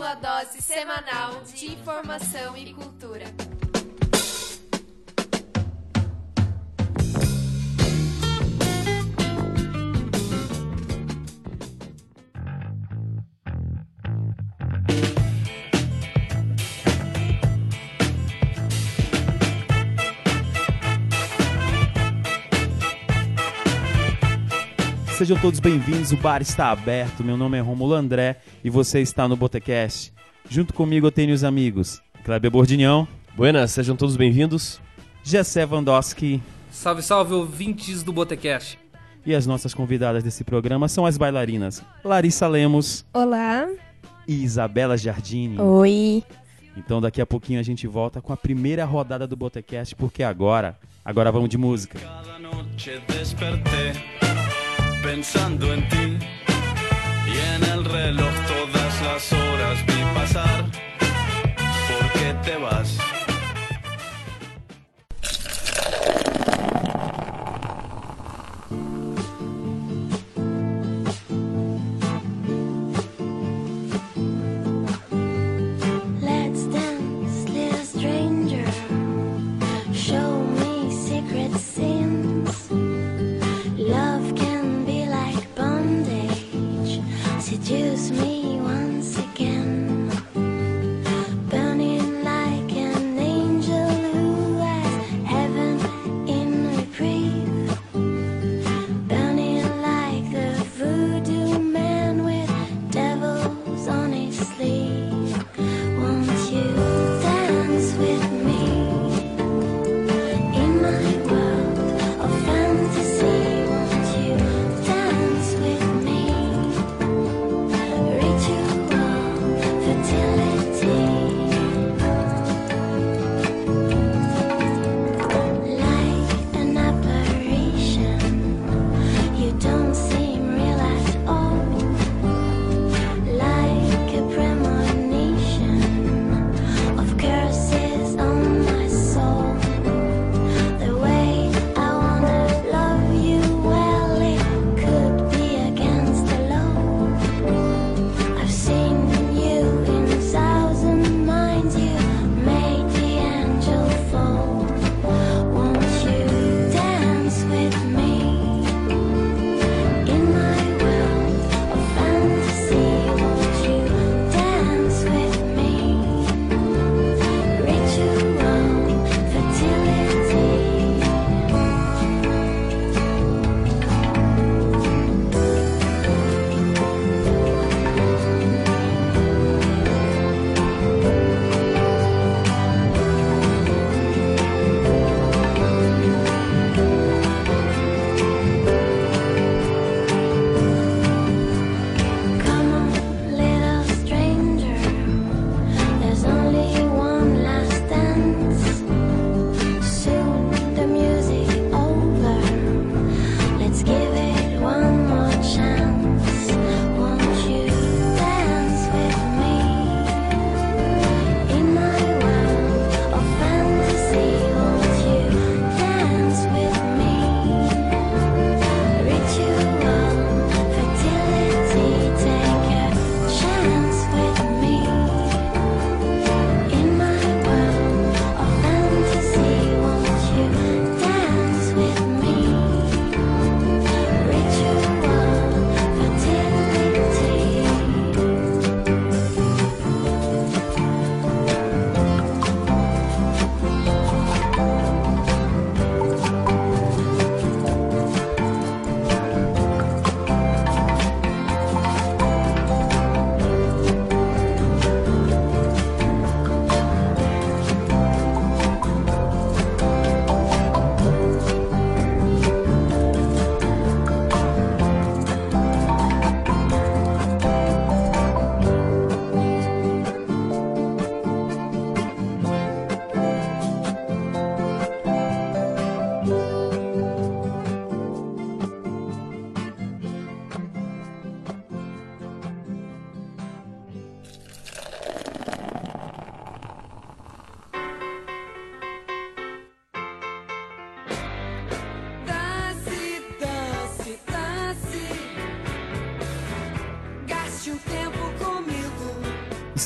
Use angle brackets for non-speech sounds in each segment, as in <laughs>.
sua dose semanal de informação e cultura. Sejam todos bem-vindos, o bar está aberto. Meu nome é Romulo André e você está no Botecast. Junto comigo eu tenho os amigos Kleber Bordignon, Buenas, sejam todos bem-vindos. Gessé Vandowski Salve, salve, ouvintes do Botecast. e as nossas convidadas desse programa são as bailarinas Larissa Lemos Olá. e Isabela Giardini. Oi. Então daqui a pouquinho a gente volta com a primeira rodada do Botecast, porque agora, agora vamos de música. Cada noche desperté pensando en ti y en el reloj todas las horas vi pasar. ¿Por qué te vas?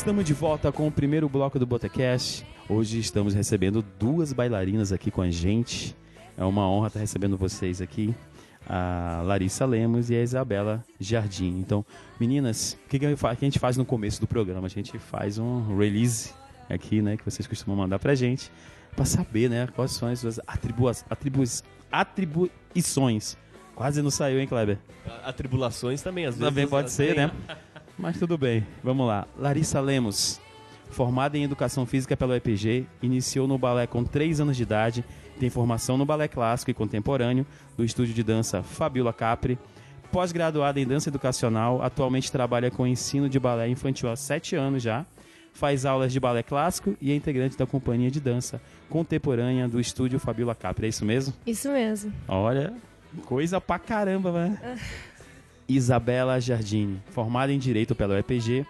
Estamos de volta com o primeiro bloco do Botecast. Hoje estamos recebendo duas bailarinas aqui com a gente. É uma honra estar recebendo vocês aqui. A Larissa Lemos e a Isabela Jardim. Então, meninas, o que a gente faz no começo do programa? A gente faz um release aqui, né? Que vocês costumam mandar pra gente. Pra saber, né? Quais são as suas atribuas, atribuições. Quase não saiu, hein, Kleber? Atribulações também, às vezes. Também pode ser, né? <laughs> Mas tudo bem. Vamos lá. Larissa Lemos, formada em Educação Física pelo EPG, iniciou no balé com 3 anos de idade, tem formação no balé clássico e contemporâneo do estúdio de dança Fabiola Capri. Pós-graduada em dança educacional, atualmente trabalha com ensino de balé infantil há 7 anos já. Faz aulas de balé clássico e é integrante da companhia de dança contemporânea do estúdio Fabiola Capri. É isso mesmo? Isso mesmo. Olha, coisa pra caramba, né? <laughs> Isabela Jardini, formada em Direito pela UEPG,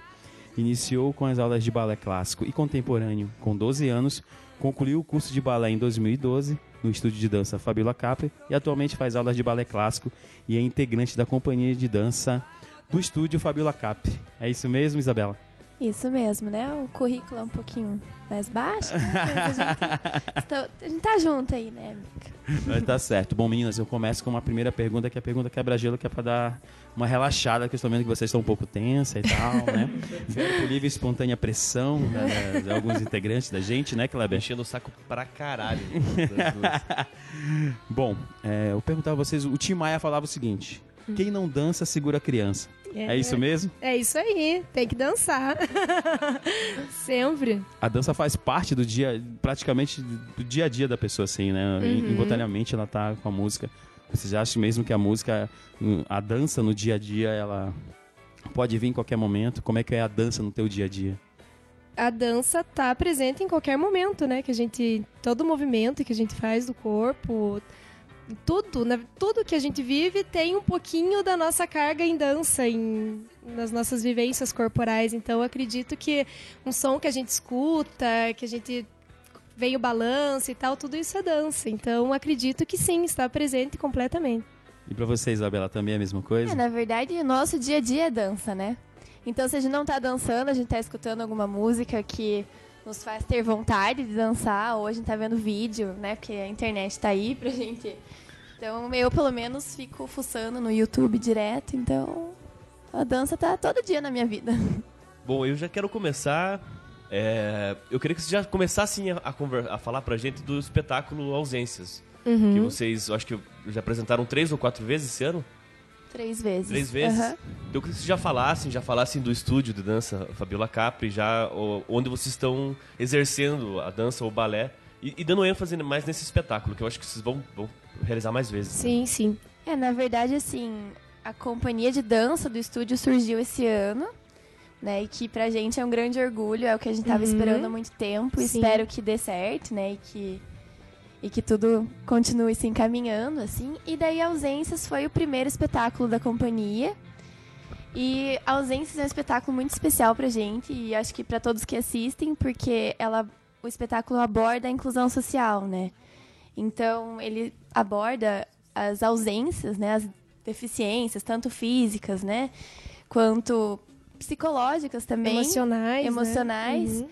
iniciou com as aulas de balé clássico e contemporâneo com 12 anos, concluiu o curso de balé em 2012 no estúdio de dança Fabiola Capri e atualmente faz aulas de balé clássico e é integrante da companhia de dança do estúdio Fabiola Capri. É isso mesmo, Isabela? Isso mesmo, né? O currículo é um pouquinho mais baixo, né? Mas a gente, tá- <laughs> a gente tá junto aí, né, amiga? Mas tá certo. Bom, meninas, eu começo com uma primeira pergunta, que é a pergunta quebra-gelo, que é pra dar uma relaxada, que eu estou vendo que vocês estão um pouco tensa e tal, né? <laughs> Vieram por livre e espontânea pressão né, de alguns integrantes da gente, né, Kleber? Enchendo o saco pra caralho. duas. <laughs> Bom, é, eu perguntava a vocês, o Tim Maia falava o seguinte, quem não dança, segura a criança. É, isso mesmo? É isso aí, tem que dançar. <laughs> Sempre. A dança faz parte do dia, praticamente do dia a dia da pessoa, assim, né? Uhum. Involuntariamente ela tá com a música. Vocês acham mesmo que a música, a dança no dia a dia, ela pode vir em qualquer momento? Como é que é a dança no teu dia a dia? A dança tá presente em qualquer momento, né? Que a gente. Todo movimento que a gente faz do corpo. Tudo, né? tudo que a gente vive tem um pouquinho da nossa carga em dança, em, nas nossas vivências corporais. Então, eu acredito que um som que a gente escuta, que a gente vem o balanço e tal, tudo isso é dança. Então, acredito que sim, está presente completamente. E pra você, Isabela, também é a mesma coisa? É, na verdade, o nosso dia a dia é dança, né? Então, se a gente não tá dançando, a gente tá escutando alguma música que nos faz ter vontade de dançar, ou a gente tá vendo vídeo, né? Porque a internet tá aí pra gente. Então, eu, pelo menos, fico fuçando no YouTube direto, então... A dança tá todo dia na minha vida. Bom, eu já quero começar. é, eu queria que vocês já começassem a, a, conver- a falar pra gente do espetáculo Ausências. Que vocês, eu acho que já apresentaram três ou quatro vezes esse ano? Três vezes. Três vezes. Então eu queria que vocês já falassem, já falassem do estúdio de dança Fabiola Capri, já onde vocês estão exercendo a dança ou o balé e, e dando ênfase mais nesse espetáculo, que eu acho que vocês vão, vão realizar mais vezes. Sim, sim. É, na verdade, assim, a companhia de dança do estúdio surgiu esse ano, né? E que pra gente é um grande orgulho, é o que a gente tava Uhum. esperando há muito tempo. Sim. Espero que dê certo, né? E que, e que tudo continue se encaminhando, assim. E daí Ausências foi o primeiro espetáculo da companhia. E Ausências é um espetáculo muito especial pra gente e acho que pra todos que assistem, porque ela, o espetáculo aborda a inclusão social, né? Então, ele aborda as ausências, né, as deficiências, tanto físicas, né, quanto psicológicas também, Emocionais. né? emocionais, Uhum.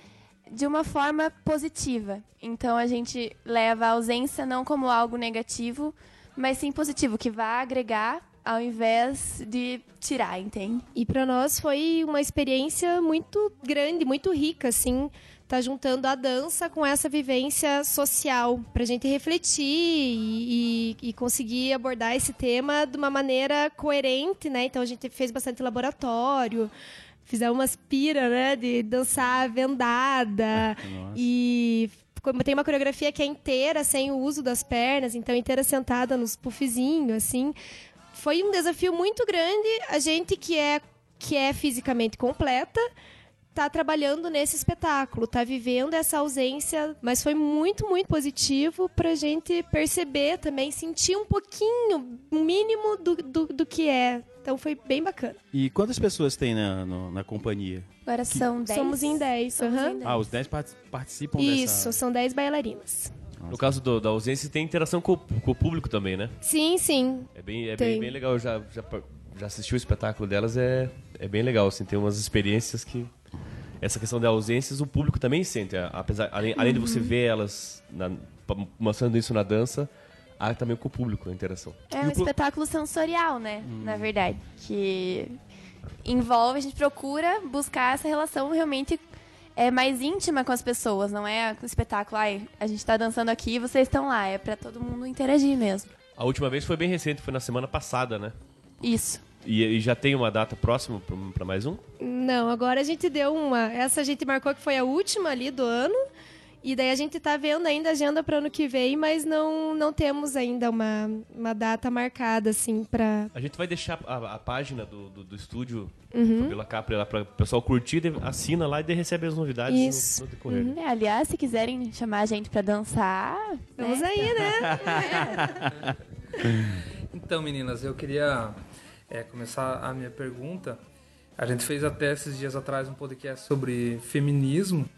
De uma forma positiva. Então, a gente leva a ausência não como algo negativo, mas sim positivo, que vai agregar ao invés de tirar, entende? E pra nós foi uma experiência muito grande, muito rica, assim, tá juntando a dança com essa vivência social, pra gente refletir e, e- e conseguir abordar esse tema de uma maneira coerente, né? Então a gente fez bastante laboratório, fizemos umas pira, né, de dançar vendada Nossa. e tem uma coreografia que é inteira sem o uso das pernas, então inteira sentada nos puffzinhos, assim. Foi um desafio muito grande. A gente que é que é fisicamente completa tá trabalhando nesse espetáculo, tá vivendo essa ausência, mas foi muito, muito positivo pra gente perceber também, sentir um pouquinho, um mínimo do, do, do que é. Então foi bem bacana. E quantas pessoas tem na, no- na companhia? Agora são 10. Somos em 10, Somos aham. em 10. Ah, os 10 part- participam Isso, dessa... são 10 bailarinas. No caso do- da ausência, tem interação com, o- com o público também, né? Sim, sim. É bem, é bem, bem legal. Já, já, já assisti o espetáculo delas, é, é bem legal, assim, tem umas experiências que essa questão de ausências, o público também sente. a- Apesar, além, além de você ver elas na- mostrando isso na dança, há também com o público a interação. É E um espetáculo sensorial, né? Na verdade. Que envolve, a gente procura buscar essa relação realmente é, mais íntima com as pessoas. Não é um espetáculo, ai, a gente tá dançando aqui e vocês estão lá. É pra todo mundo interagir mesmo. A última vez foi bem recente, foi na semana passada, né? Isso. E, e já tem uma data próxima para mais um? Não, agora a gente deu uma. Essa a gente marcou que foi a última ali do ano. E daí a gente tá vendo ainda a agenda para ano que vem, mas não, não temos ainda uma, uma data marcada, assim, pra. A gente vai deixar a, a página do, do, do estúdio Uhum. Fabiola Capri lá para o pessoal curtir, assina lá e daí recebe as novidades Isso. no, no decorrer. É, aliás, se quiserem chamar a gente pra dançar. Vamos né? aí, né? <laughs> <laughs> Então, meninas, eu queria é, começar a minha pergunta. A gente fez até esses dias atrás um podcast sobre feminismo,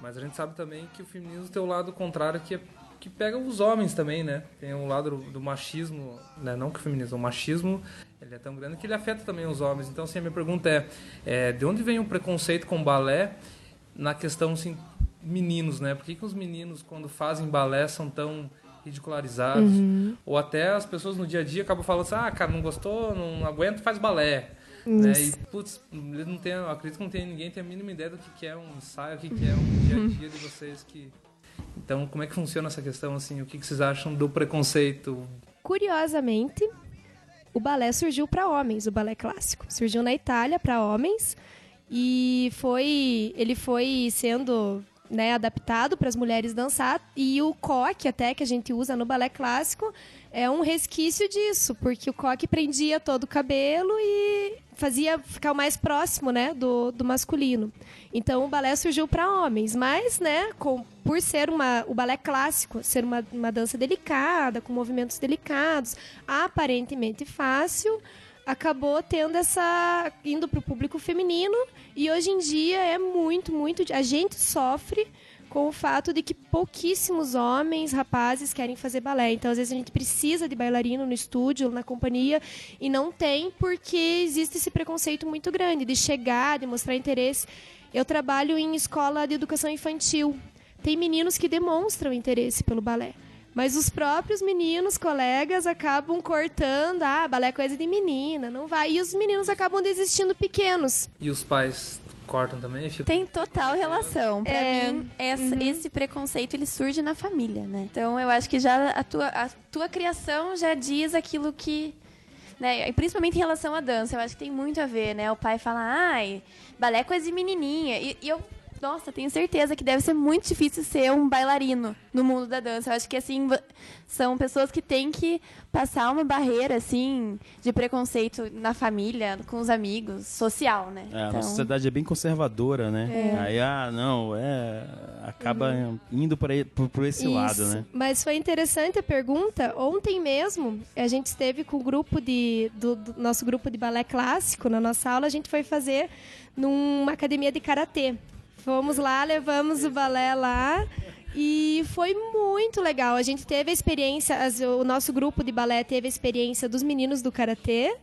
mas a gente sabe também que o feminismo tem o lado contrário que, é, que pega os homens também, né? Tem o lado do, do machismo, né? não que o feminismo, o machismo ele é tão grande que ele afeta também os homens. Então, assim, a minha pergunta é, é de onde vem o preconceito com balé na questão, assim, meninos, né? Por que, que os meninos, quando fazem balé, são tão ridicularizados? Ou até as pessoas no dia a dia acabam falando assim, ah, cara, não gostou, não aguento, faz balé. Né? E, putz, não tem, eu acredito que não tem ninguém tem a mínima ideia do que, é um ensaio, o que, é um dia a dia de vocês que... Então, como é que funciona essa questão, assim? O que, que vocês acham do preconceito? Curiosamente, o balé surgiu para homens, o balé clássico. Surgiu na Itália para homens e foi ele foi sendo né, adaptado para as mulheres dançar e o coque até que a gente usa no balé clássico é um resquício disso, porque o coque prendia todo o cabelo e fazia ficar mais próximo, né, do, do masculino. Então o balé surgiu para homens, mas, né, com, por ser uma o balé clássico, ser uma, uma dança delicada, com movimentos delicados, aparentemente fácil, acabou tendo essa indo para o público feminino e hoje em dia é muito, muito a gente sofre com o fato de que pouquíssimos homens, rapazes querem fazer balé. Então, às vezes a gente precisa de bailarino no estúdio, na companhia, e não tem porque existe esse preconceito muito grande de chegar, de mostrar interesse. Eu trabalho em escola de educação infantil. Tem meninos que demonstram interesse pelo balé. Mas os próprios meninos, colegas, acabam cortando. Ah, balé é coisa de menina, não vai. E os meninos acabam desistindo pequenos. E os pais cortam também? Ficam- Tem total relação. Pra É. mim, essa- esse preconceito ele surge na família, né? Então eu acho que já a tua, a tua criação já diz aquilo que. Né? E principalmente em relação à dança, eu acho que tem muito a ver, né? O pai fala, ai, balé é coisa de menininha. E, e eu, nossa, tenho certeza que deve ser muito difícil ser um bailarino no mundo da dança. Eu acho que, assim, são pessoas que têm que passar uma barreira, assim, de preconceito na família, com os amigos, social, né? É, a nossa sociedade é bem conservadora, né? Aí, ah, não, é. Acaba indo por, aí, por, esse lado, Isso. né? Mas foi interessante a pergunta. Ontem mesmo, a gente esteve com o grupo de do, do nosso grupo de balé clássico na nossa aula. A gente foi fazer numa academia de karatê. Fomos lá, levamos o balé lá e foi muito legal. A gente teve a experiência, o nosso grupo de balé teve a experiência dos meninos do karatê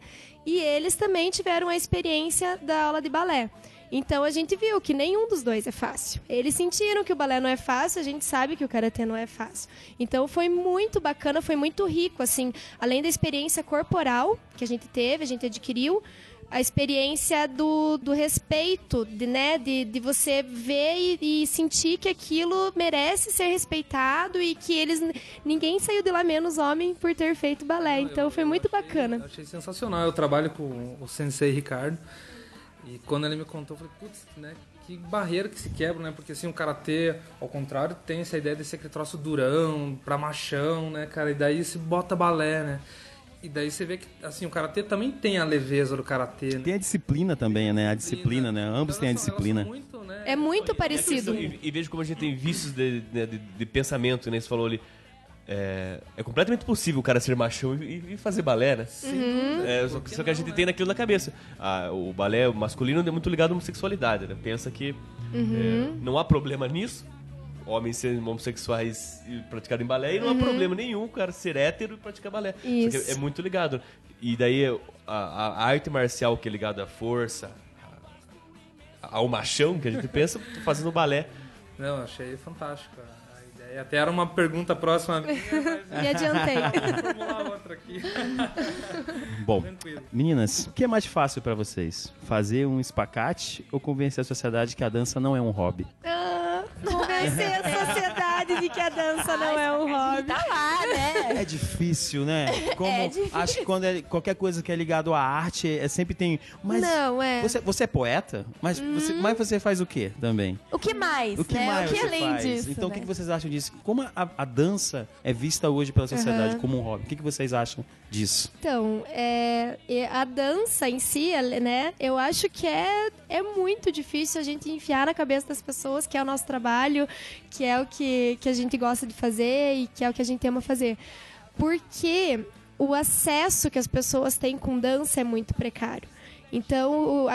e eles também tiveram a experiência da aula de balé. Então a gente viu que nenhum dos dois é fácil. Eles sentiram que o balé não é fácil, a gente sabe que o karatê não é fácil. Então foi muito bacana, foi muito rico, assim, além da experiência corporal que a gente teve, a gente adquiriu, a experiência do, do respeito, de, né, de, de você ver e, e sentir que aquilo merece ser respeitado e que eles ninguém saiu de lá menos homem por ter feito balé. Então foi muito Eu bacana. achei sensacional. Eu trabalho com o sensei Ricardo. E quando ele me contou, eu falei, putz, né? Que barreira que se quebra, né? Porque assim, o karatê, ao contrário, tem essa ideia de ser aquele troço durão, pra machão, né, cara? E daí se bota balé, né? E daí você vê que, assim, o karatê também tem a leveza do karatê, né? Tem a disciplina também, né? A disciplina, né? Ambos têm a disciplina. muito, né? É muito parecido. E, e vejo como a gente tem vícios de, de, de- de pensamento, né? Você falou ali. É, é completamente possível o cara ser machão e, e fazer balé, né? É, só, que- só que a gente tem naquilo na cabeça. Ah, o balé masculino é muito ligado à homossexualidade, né? Pensa que é, não há problema nisso. Homens serem homossexuais e praticarem balé, e não há problema nenhum o cara ser hétero e praticar balé. Só que Isso. é muito ligado. E daí a, a- a arte marcial que é ligada à força, ao machão que a gente pensa, <laughs> fazendo balé. Não, achei fantástico a a ideia. Até era uma pergunta próxima a minha, mas Me <laughs> adiantei. <laughs> vou formular outra aqui. Bom, Tranquilo. meninas, o que é mais fácil pra vocês? Fazer um espacate ou convencer a sociedade que a dança não é um hobby? Ah, convencer a sociedade de que a dança não é um hobby. Tá lá, né? É difícil, né? Como É difícil. acho que quando é qualquer coisa que é ligado à arte, é sempre tem. Mas Não, é. você, você é poeta, mas você, mas você faz o quê também? O que mais, O que né? mais o que você além faz? disso, então, o né? que que vocês acham disso? Como a, a dança é vista hoje pela sociedade Aham. como um hobby? O que, que vocês acham disso? Então, é, a dança em si, né? Eu acho que é, é muito difícil a gente enfiar na cabeça das pessoas que é o nosso trabalho, que é o que, que a gente gosta de fazer e que é o que a gente ama fazer. Porque o acesso que as pessoas têm com dança é muito precário. Então,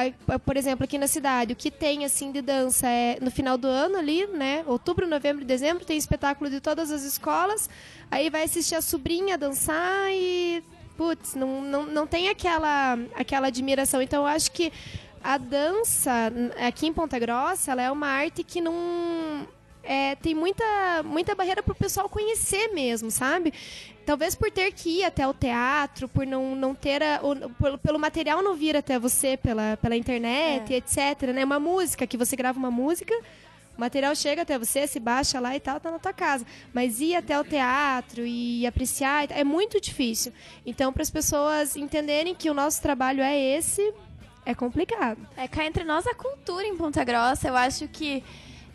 por exemplo, aqui na cidade, o que tem assim de dança é no final do ano ali, né? Outubro, novembro e dezembro tem espetáculo de todas as escolas. Aí vai assistir a sobrinha dançar e putz, não, não, não tem aquela aquela admiração. Então, eu acho que a dança aqui em Ponta Grossa, ela é uma arte que não é, tem muita, muita barreira pro pessoal conhecer mesmo, sabe? Talvez por ter que ir até o teatro, por não, não ter a, o- pelo, pelo material não vir até você pela, pela internet, etc. Né? Uma música, que você grava uma música, o material chega até você, se baixa lá e tal, tá na tua casa. Mas ir até o teatro e apreciar é muito difícil. Então, para as pessoas entenderem que o nosso trabalho é esse, é complicado. É, cá entre nós, a cultura em Ponta Grossa, eu acho que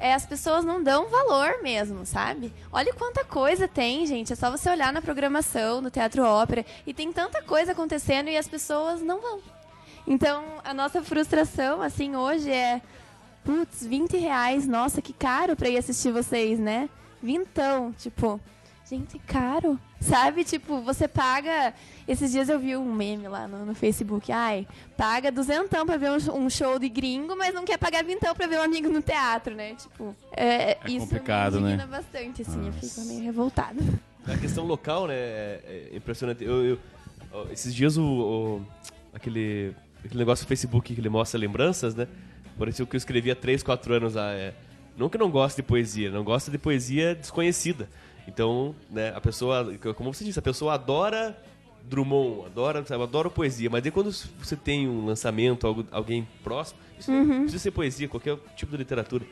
é, as pessoas não dão valor mesmo, sabe? Olha quanta coisa tem, gente. É só você olhar na programação, no Teatro Ópera, e tem tanta coisa acontecendo e as pessoas não vão. Então, a nossa frustração, assim, hoje é... Putz, 20 reais, nossa, que caro pra ir assistir vocês, né? Vintão, tipo... Gente, caro. Sabe? Tipo, você paga. Esses dias eu vi um meme lá no, no Facebook. Ai, paga duzentão pra ver um, um show de gringo, mas não quer pagar vintão pra ver um amigo no teatro, né? Tipo, é, isso complicado, me né? indigna bastante, assim. Eu fico meio revoltada. A questão local, né, é é impressionante. Eu, eu- esses dias o, o- aquele, aquele negócio do Facebook que ele mostra lembranças, né? Pareceu que eu escrevi há 3, 4 anos lá. É, não que não gosto de poesia, não gosto de poesia desconhecida. Então, né, a pessoa, como você disse, a pessoa adora Drummond, adora, sabe, adora poesia, mas aí quando você tem um lançamento, algo, alguém próximo, isso não precisa ser poesia, qualquer tipo de literatura,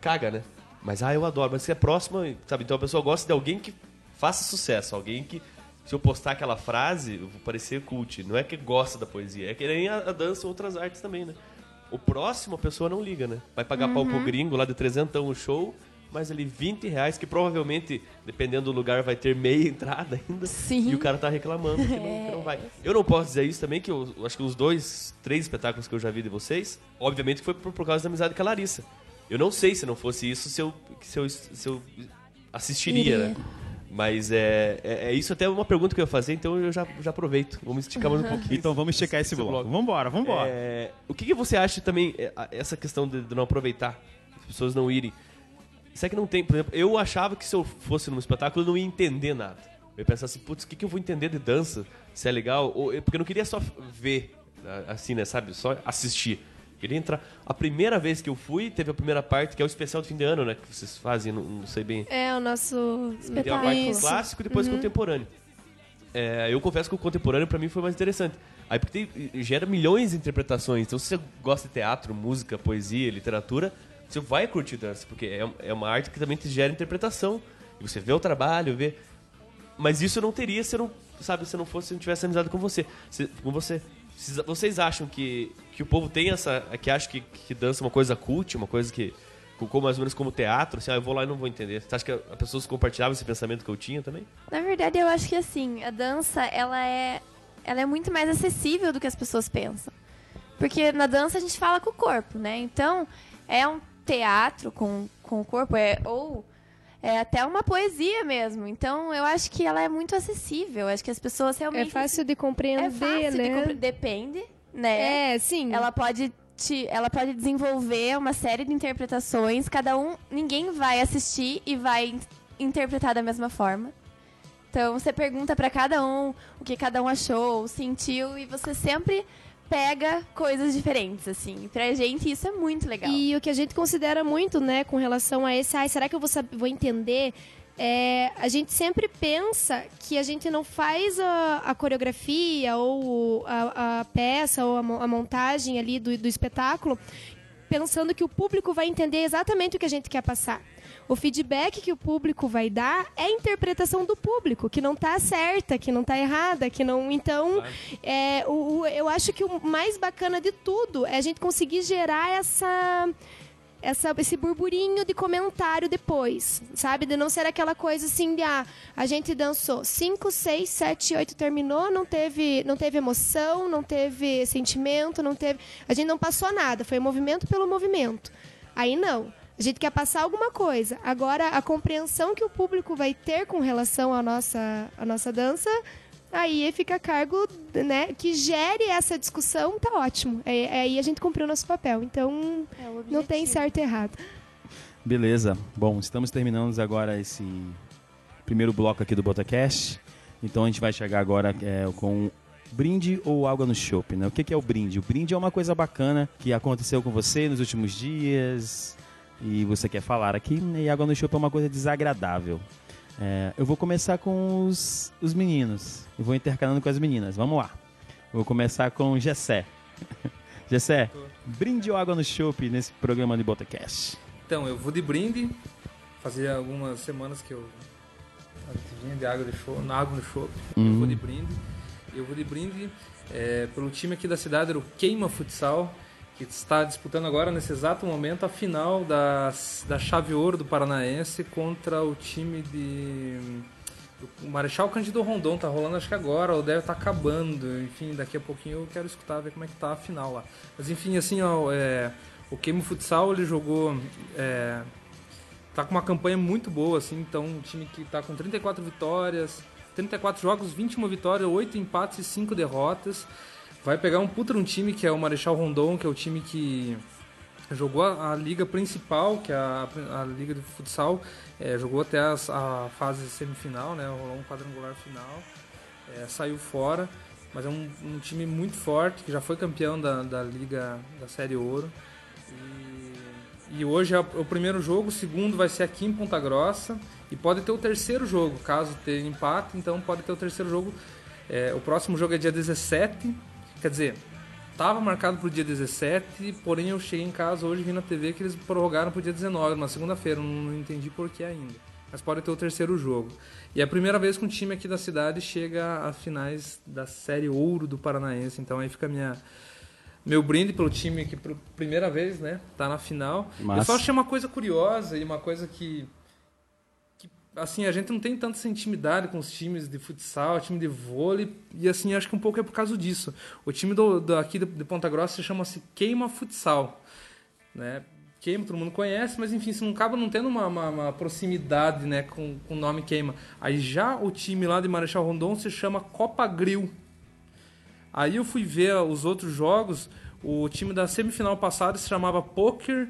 caga, né? Mas, ah, eu adoro, mas se é próximo, sabe? Então a pessoa gosta de alguém que faça sucesso, alguém que, se eu postar aquela frase, eu vou parecer cult. Não é que gosta da poesia, é que nem a, a dança ou outras artes também, né? O próximo a pessoa não liga, né? Vai pagar pau pro gringo lá de trezentão o show, mas ali 20 reais, que provavelmente, dependendo do lugar, vai ter meia <laughs> entrada ainda. Sim. E o cara tá reclamando que não, que não vai. Eu não posso dizer isso também, que eu, eu acho que os dois, três espetáculos que eu já vi de vocês, obviamente foi por, por causa da amizade com a Larissa. Eu não sei se não fosse isso, se eu, se eu, se eu assistiria, Iria. né? Mas é, é, é isso até uma pergunta que eu ia fazer, então eu já, já aproveito. Vamos esticar mais um pouquinho. Então vamos checar esse Esse bloco. bloco. Vambora, vambora. É, o que, que você acha também, é, essa questão de, de não aproveitar, as pessoas não irem? Será que não tem, por exemplo, eu achava que se eu fosse num espetáculo eu não ia entender nada. Eu ia pensar assim, putz, o que, que eu vou entender de dança? Se é legal? Ou, porque eu não queria só ver, a- assim, né, sabe? Só assistir. Eu Queria entrar. A primeira vez que eu fui, teve a primeira parte, que é o especial de fim de ano, né? Que vocês fazem, não, não sei bem. É o nosso Tem a parte Isso. clássico e depois contemporâneo. É, eu confesso que o contemporâneo pra mim foi mais interessante. Aí porque tem- gera milhões de interpretações. Então se você gosta de teatro, música, poesia, literatura, você vai curtir dança, porque é, é uma arte que também te gera interpretação. E você vê o trabalho, vê. Mas isso não teria se não, sabe, se não fosse, se não tivesse amizade com você. Se- com você. Vocês- Vocês acham que, que o povo tem essa. que acha que, que dança é uma coisa cult, uma coisa que. Como, mais ou menos como teatro, assim, ah, eu vou lá e não vou entender. Você acha que as pessoas compartilhavam esse pensamento que eu tinha também? Na verdade, eu acho que assim, a dança, ela é, ela é muito mais acessível do que as pessoas pensam. Porque na dança a gente fala com o corpo, né? Então, é um teatro com, com o corpo, é, ou é até uma poesia mesmo. Então, eu acho que ela é muito acessível. Acho que as pessoas É realmente... fácil de compreender, é fácil de né? compre- Depende, né? É, sim. Ela pode te, ela pode desenvolver uma série de interpretações. Cada um, ninguém vai assistir e vai in- interpretar da mesma forma. Então você pergunta pra cada um o que cada um achou, sentiu e você sempre pega coisas diferentes, assim. Pra gente isso é muito legal. E o que a gente considera muito, né, com relação a esse, ai, será que eu vou, sab- vou entender? É, a gente sempre pensa que a gente não faz a, a coreografia ou a, a peça ou a, a montagem ali do, do espetáculo pensando que o público vai entender exatamente o que a gente quer passar. O feedback que o público vai dar é a interpretação do público, que não tá certa, que não tá errada, que não. Então, é, o, o- eu acho que o mais bacana de tudo é a gente conseguir gerar essa. Essa, esse burburinho de comentário depois, sabe? De não ser aquela coisa assim de, ah, a gente dançou 5, 6, 7, 8, terminou, não teve, não teve emoção, não teve sentimento, não teve. A gente não passou nada, foi movimento pelo movimento. Aí não. A gente quer passar alguma coisa. Agora, a compreensão que o público vai ter com relação à nossa, à nossa dança, aí fica a cargo, né? Que gere essa discussão, tá ótimo. É- é Aí a gente cumpriu o nosso papel. Então, É o não tem certo e errado. Beleza. Bom, estamos terminando agora esse primeiro bloco aqui do Botacast. Então a gente vai chegar agora é, com brinde ou água no chopp, né? O que, que é o brinde? O brinde é uma coisa bacana que aconteceu com você nos últimos dias e você quer falar aqui. né? E água no chopp é uma coisa desagradável. É, eu vou começar com os, os meninos. Eu vou intercalando com as meninas. Vamos lá. Vou começar com o Gessé. <laughs> Gessé, brinde ou água no chopp nesse programa de Botacast? Então, eu vou de brinde. Fazia algumas semanas que eu vinha de água de show, na água no show. Eu vou de brinde. Eu vou de brinde é, pelo time aqui da cidade, era o Queima Futsal, que está disputando agora, nesse exato momento, a final da, da chave ouro do Paranaense contra o time de. O Marechal Cândido Rondon tá rolando acho que agora, ou deve estar acabando. Enfim, daqui a pouquinho eu quero escutar, ver como é que tá a final lá. Mas enfim, assim, ó, é, o Queimo Futsal ele jogou. É, tá com uma campanha muito boa, assim, então um time que tá com 34 vitórias, 34 jogos, 21 vitórias, 8 empates e 5 derrotas. Vai pegar um puta um time que é o Marechal Rondon, que é o time que jogou a, a liga principal, que é a, a liga de futsal, é, jogou até as- a fase semifinal, né, rolou um quadrangular final, é, saiu fora, mas é um, um time muito forte, que já foi campeão da, da liga da Série Ouro. E, e hoje é o primeiro jogo, o segundo vai ser aqui em Ponta Grossa, e pode ter o terceiro jogo, caso tenha empate, então pode ter o terceiro jogo. É, o próximo jogo é dia 17, quer dizer, Tava marcado pro dia 17, porém eu cheguei em casa hoje e vi na TV que eles prorrogaram pro dia 19, na segunda-feira, não, não entendi por que ainda. Mas pode ter o terceiro jogo. E é a primeira vez que um time aqui da cidade chega a finais da Série Ouro do Paranaense, então aí fica minha meu brinde pelo time que pela primeira vez, né, tá na final. Eu Massa. só achei uma coisa curiosa e uma coisa que, assim, a gente não tem tanta intimidade com os times de futsal, time de vôlei, e assim, acho que um pouco é por causa disso. O time do, do- aqui de, de Ponta Grossa chama-se Queima Futsal, né? Queima, todo mundo conhece, mas enfim, se não acaba não tendo uma, uma- uma proximidade, né, com, com o nome Queima. Aí já o time lá de Marechal Rondon se chama Copa Grill. Aí eu fui ver os outros jogos, o time da semifinal passada se chamava Poker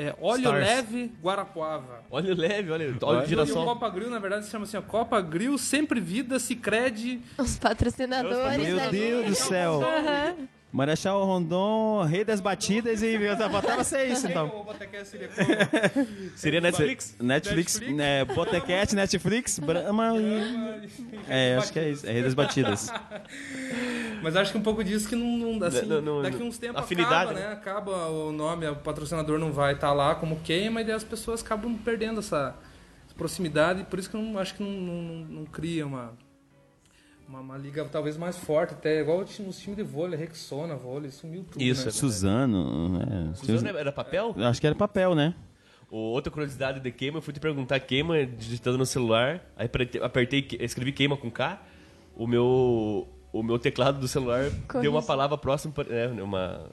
é, Óleo Stars. Leve Guarapuava. Olha o leve, olha, olha o E o girassol. Copa Grill, na verdade, se chama assim, ó, Copa Grill, Sempre Vida, Cicred... Os patrocinadores. Meu? Deus do céu. Marechal Rondon, rei das batidas e eu botava ser isso então. <laughs> Seria Netflix? Netflix, né, Botecat, Netflix, Brahma e... É, acho que é isso, é rei das batidas. <laughs> Mas acho que um pouco disso que não, não- assim, Não, não, daqui uns tempos afinidade, acaba, né? Acaba o nome, o patrocinador não vai estar lá como queima, e daí as pessoas acabam perdendo essa proximidade, por isso que eu não, acho que não, não, não- não cria uma, uma, uma liga talvez mais forte, até igual os times time de vôlei, Rexona, vôlei, sumiu tudo, Isso, né? é Suzano, né? Suzano era papel? Acho que era papel, né? O- Outra curiosidade de queima, eu fui te perguntar queima digitando no celular, aí aperte- apertei, que- escrevi queima com K, o meu, o meu teclado do celular <laughs> deu uma palavra próxima, é, uma,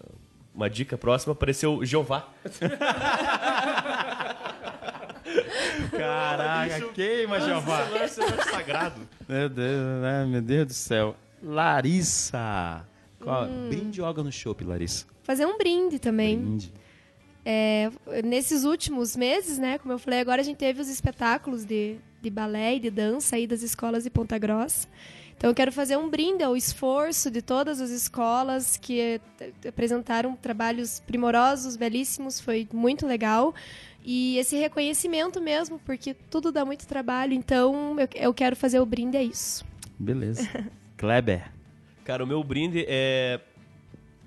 uma dica próxima, apareceu Jeová. <laughs> Caraca, queima, Jeová. Celular sagrado. Meu Deus, né? Meu Deus do céu. Larissa. Qual- Brinde ou água no chopp, Larissa? Fazer um brinde também. Brinde. É, nesses últimos meses, né, como eu falei, agora a gente teve os espetáculos de, de balé e de dança aí das escolas de Ponta Grossa. Então eu quero fazer um brinde ao esforço de todas as escolas que eh, apresentaram trabalhos primorosos, belíssimos, foi muito legal. E esse reconhecimento mesmo, porque tudo dá muito trabalho, então eu, eu quero fazer o brinde a isso. Beleza. <laughs> Kleber. Cara, o meu brinde é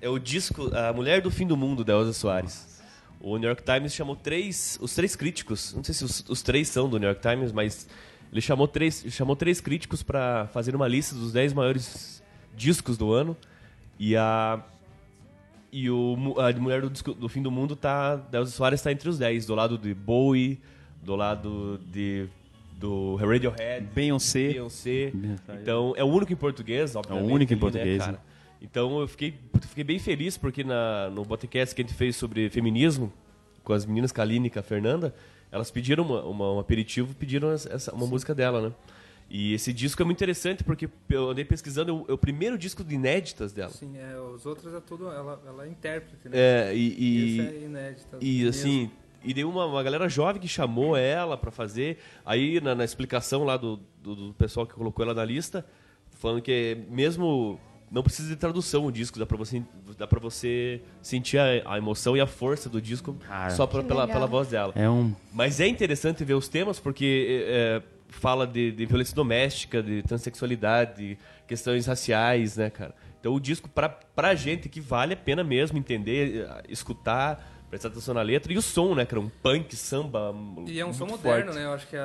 é o disco A Mulher do Fim do Mundo da Elza Soares. O New York Times chamou três, os três críticos, não sei se os, os três são do New York Times, mas ele chamou três, chamou três críticos para fazer uma lista dos 10 maiores discos do ano. E a e o a Mulher do, do Fim do Mundo tá Elza Soares está entre os 10, do lado de Bowie, do lado de do Radiohead, Beyoncé. Beyoncé. Então, é o único em português, obviamente. único em ali, português, Né, né? Então, eu fiquei, fiquei bem feliz porque na, no podcast que a gente fez sobre feminismo, com as meninas Kaline e com a Fernanda, elas pediram uma, uma- um aperitivo, pediram essa, uma música dela, né? E esse disco é muito interessante porque eu andei pesquisando, é o- é primeiro disco de inéditas dela. Sim, é, os outros é tudo. Ela, ela é intérprete, né? É, e, e- é inédito. E mesmo. assim, e deu uma, uma galera jovem que chamou ela pra fazer. Aí na, na explicação lá do, do, do pessoal que colocou ela na lista, falando que mesmo não precisa de tradução o disco, dá pra você, dá pra você sentir a, a emoção e a força do disco Cara. só pra- pela, legal. pela voz dela. É um. Mas é interessante ver os temas porque é, fala de, de violência doméstica, de transexualidade, questões raciais, né, cara? Então o disco, pra, pra gente que vale a pena mesmo entender, eh, escutar, prestar atenção na letra. E o som, né, cara? Um punk, samba. E é um som moderno, forte. né? Eu acho que a,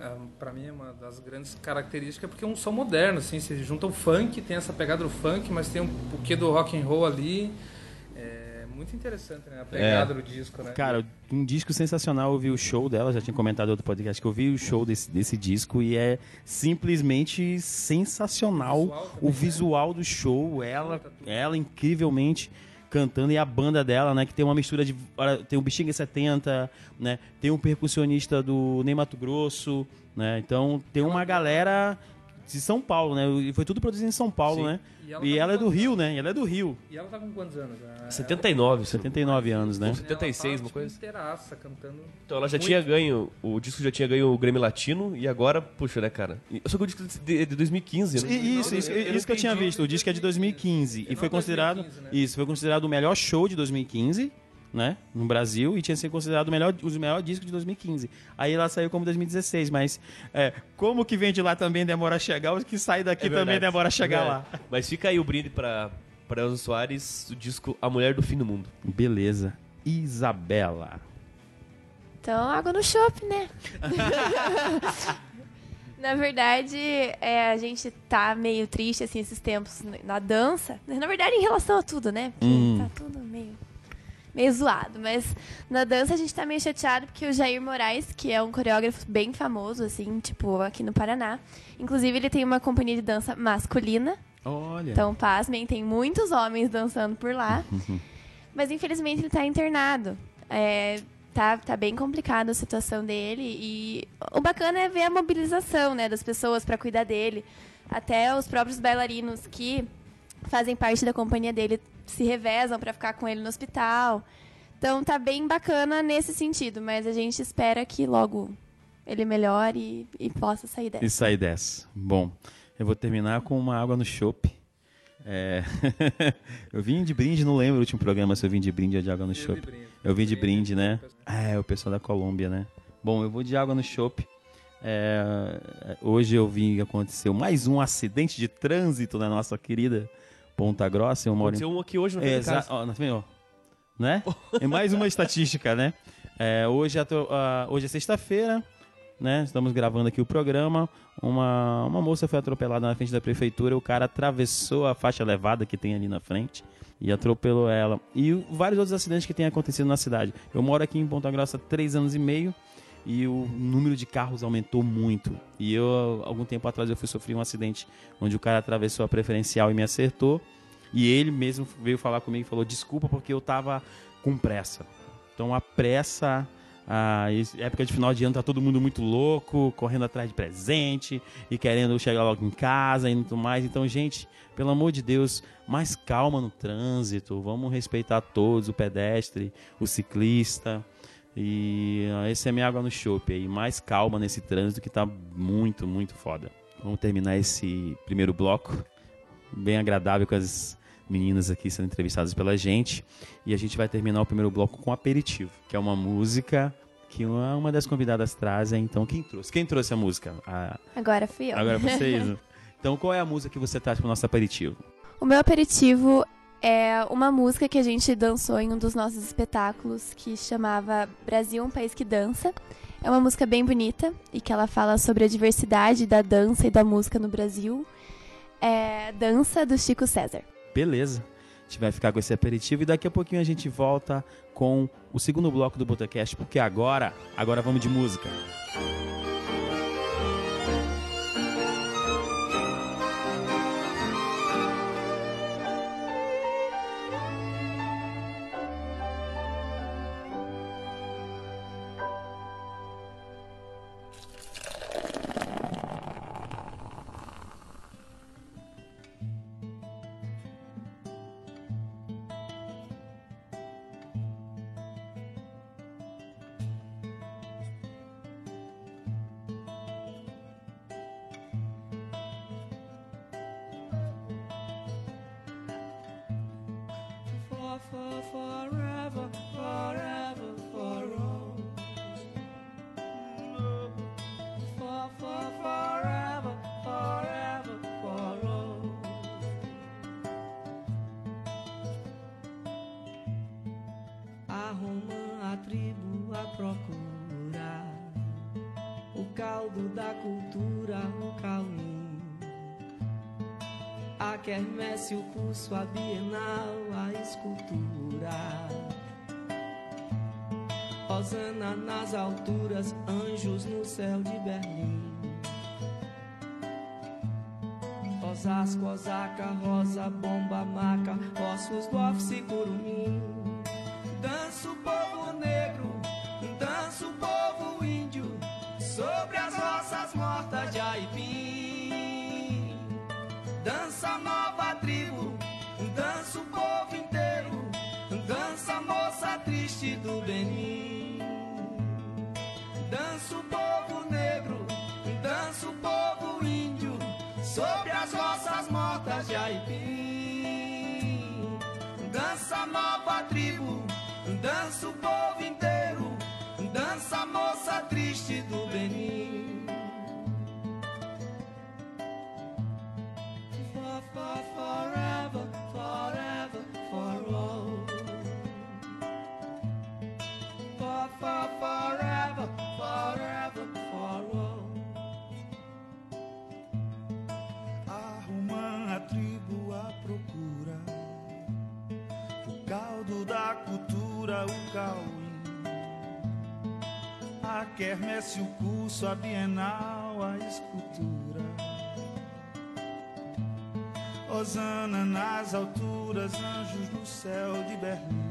a, a- pra mim é uma das grandes características porque é um som moderno, assim, você junta o funk, tem essa pegada do funk, mas tem um pouquinho do rock and roll ali. É muito interessante, né? A pegada do disco, né? Cara, um disco sensacional. Eu vi o show dela, já tinha comentado em outro podcast que eu vi o show desse, desse disco e é simplesmente sensacional. O visual também, o né? visual do show, ela, tudo. ela incrivelmente cantando e a banda dela, né, que tem uma mistura de tem o Bexiga 70, né, tem um percussionista do Ney Mato Grosso, né? Então tem uma galera de São Paulo, né? E foi tudo produzido em São Paulo, Sim. né? E ela E tá ela é do Rio, né? E ela é do Rio. E ela tá com quantos anos? já? 79, se não- 79 anos, né? Ou 76, ela tá, uma coisa. Tipo, inteiraça, cantando. Então ela já Muito. tinha ganho, o disco já tinha ganho o Grêmio Latino e agora, puxa, né, cara? Só que o disco de, de 2015, né? Isso, isso, Eu- eu isso que eu tinha visto. O disco é de 2015 e Não, foi considerado 2015, né? isso foi considerado o melhor show de 2015, né, no Brasil e tinha sido considerado o melhor os melhor disco de 2015. Aí ela saiu como 2016, mas é, como que vem de lá também demora a chegar, os que saem daqui É também demora a chegar É. lá. Mas fica aí o brinde pra, pra Elza Soares, o disco A Mulher do Fim do Mundo. Beleza. Isabela. Então, água no chopp, né? <laughs> Na verdade, é, a gente tá meio triste, assim, esses tempos na dança. Na verdade, em relação a tudo, né? Porque Hum. tá tudo meio, meio zoado. Mas na dança a gente tá meio chateado porque o Jair Moraes, que é um coreógrafo bem famoso, assim, tipo, aqui no Paraná. Inclusive, ele tem uma companhia de dança masculina. Olha. Então, pasmem, tem muitos homens dançando por lá. Uhum. Mas infelizmente ele tá internado. É, tá, tá bem complicada a situação dele. E o bacana é ver a mobilização né, das pessoas para cuidar dele. Até os próprios bailarinos que fazem parte da companhia dele se revezam para ficar com ele no hospital. Então tá bem bacana nesse sentido, mas a gente espera que logo ele melhore e, e possa sair dessa. E sair dessa. Bom, eu vou terminar com uma água no chopp. É... <laughs> eu vim de brinde, não lembro o último programa se eu vim de brinde ou de água no chopp. Eu vim de brinde, né? É, o pessoal da Colômbia, né? Bom, eu vou de água no chopp. É, hoje eu vi que aconteceu mais um acidente de trânsito na nossa querida Ponta Grossa. Eu moro em um aqui hoje no é, exa- ó, ó. Né? É mais uma estatística, né? É, hoje, ah, hoje é sexta-feira, né? Estamos gravando aqui o programa. Uma, uma moça foi atropelada na frente da prefeitura. O cara atravessou a faixa elevada que tem ali na frente e atropelou ela. E vários outros acidentes que têm acontecido na cidade. Eu moro aqui em Ponta Grossa há três anos e meio e o número de carros aumentou muito. E eu, algum tempo atrás, eu fui sofrer um acidente onde o cara atravessou a preferencial e me acertou. E ele mesmo veio falar comigo e falou: desculpa porque eu tava com pressa. Então a pressa, a época de final de ano, tá todo mundo muito louco, correndo atrás de presente e querendo chegar logo em casa e tudo mais. Então, gente, pelo amor de Deus, mais calma no trânsito. Vamos respeitar todos, o pedestre, o ciclista. E esse é minha água no chope aí. Mais calma nesse trânsito que tá muito, muito foda. Vamos terminar esse primeiro bloco bem agradável com as meninas aqui sendo entrevistadas pela gente. E a gente vai terminar o primeiro bloco com aperitivo, que é uma música que uma, uma das convidadas traz. Então, quem trouxe? Quem trouxe a música? A- Agora fui eu. Agora vocês. <laughs> então, qual é a música que você traz para o nosso aperitivo? O meu aperitivo é uma música que a gente dançou em um dos nossos espetáculos que chamava Brasil, um país que dança. É uma música bem bonita e que ela fala sobre a diversidade da dança e da música no Brasil. É Dança do Chico César. Beleza. A gente vai ficar com esse aperitivo e daqui a pouquinho a gente volta com o segundo bloco do Botacast, porque agora, agora vamos de música. For, caldo da cultura, o cauim. A quermesse, o curso, a bienal, a escultura. Osana nas alturas, anjos no céu de Berlim. Osasco, Osaka, Rosa, Bomba, Maca, ossos do office, curumim. Triste o cauim A quermesse, o curso, a bienal, a escultura. Osana nas alturas, anjos no céu de Berlim.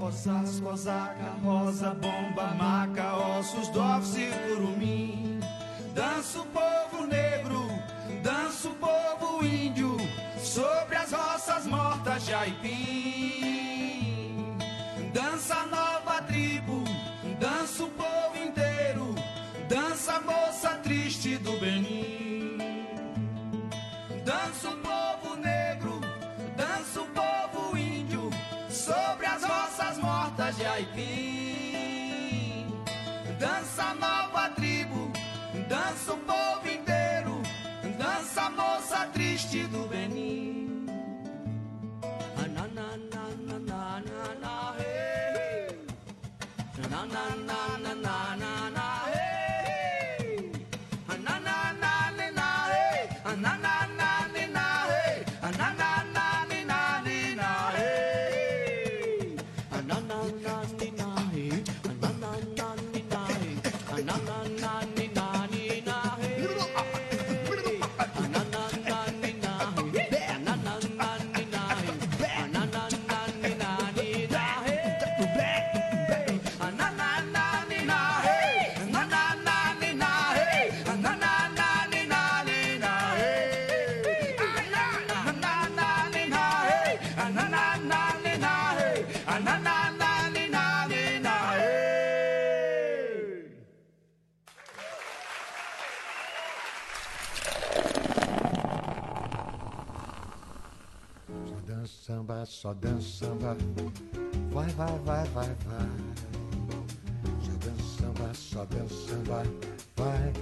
Osasco, Osaka, Rosa, Bomba, Maca, Ossos, Dovs e Curumim. Dança o povo negro, roças mortas de Aipim. Dança nova tribo, dança o povo inteiro, dança a moça triste do Benin. Dança o povo negro, dança o povo índio, sobre as roças mortas de Aipim. Dança nova tribo, dança o povo inteiro, dança a moça triste do Benin. samba, só dança samba. Vai, vai, vai, vai, vai. Só dança samba, só dança samba. Vai.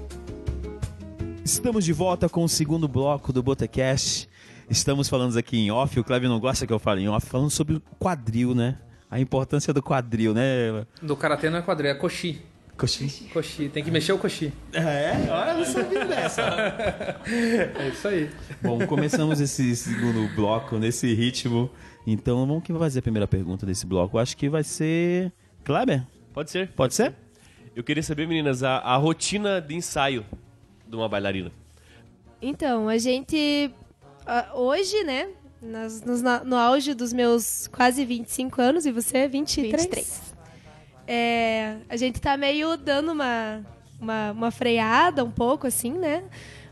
Estamos de volta com o segundo bloco do Botecast. Estamos falando aqui em off, o Cleve não gosta que eu fale em off, falando sobre o quadril, né? A importância do quadril, né? Do karatê não é quadril, é coxi. Coxi. Coxi, tem que mexer o coxi. É? Olha, eu não sabia dessa. <laughs> É isso aí. Bom, começamos esse segundo bloco nesse ritmo. Então, vamos quem vai fazer a primeira pergunta desse bloco? Eu acho que vai ser Kleber. Pode ser? Pode ser? Eu queria saber, meninas, a, a rotina de ensaio de uma bailarina. Então, a gente. Ah, Hoje, né? nas- nos- na- no auge dos meus quase 25 anos, e você, 23? 23. É, a gente tá meio dando uma, uma, uma freada um pouco, assim, né?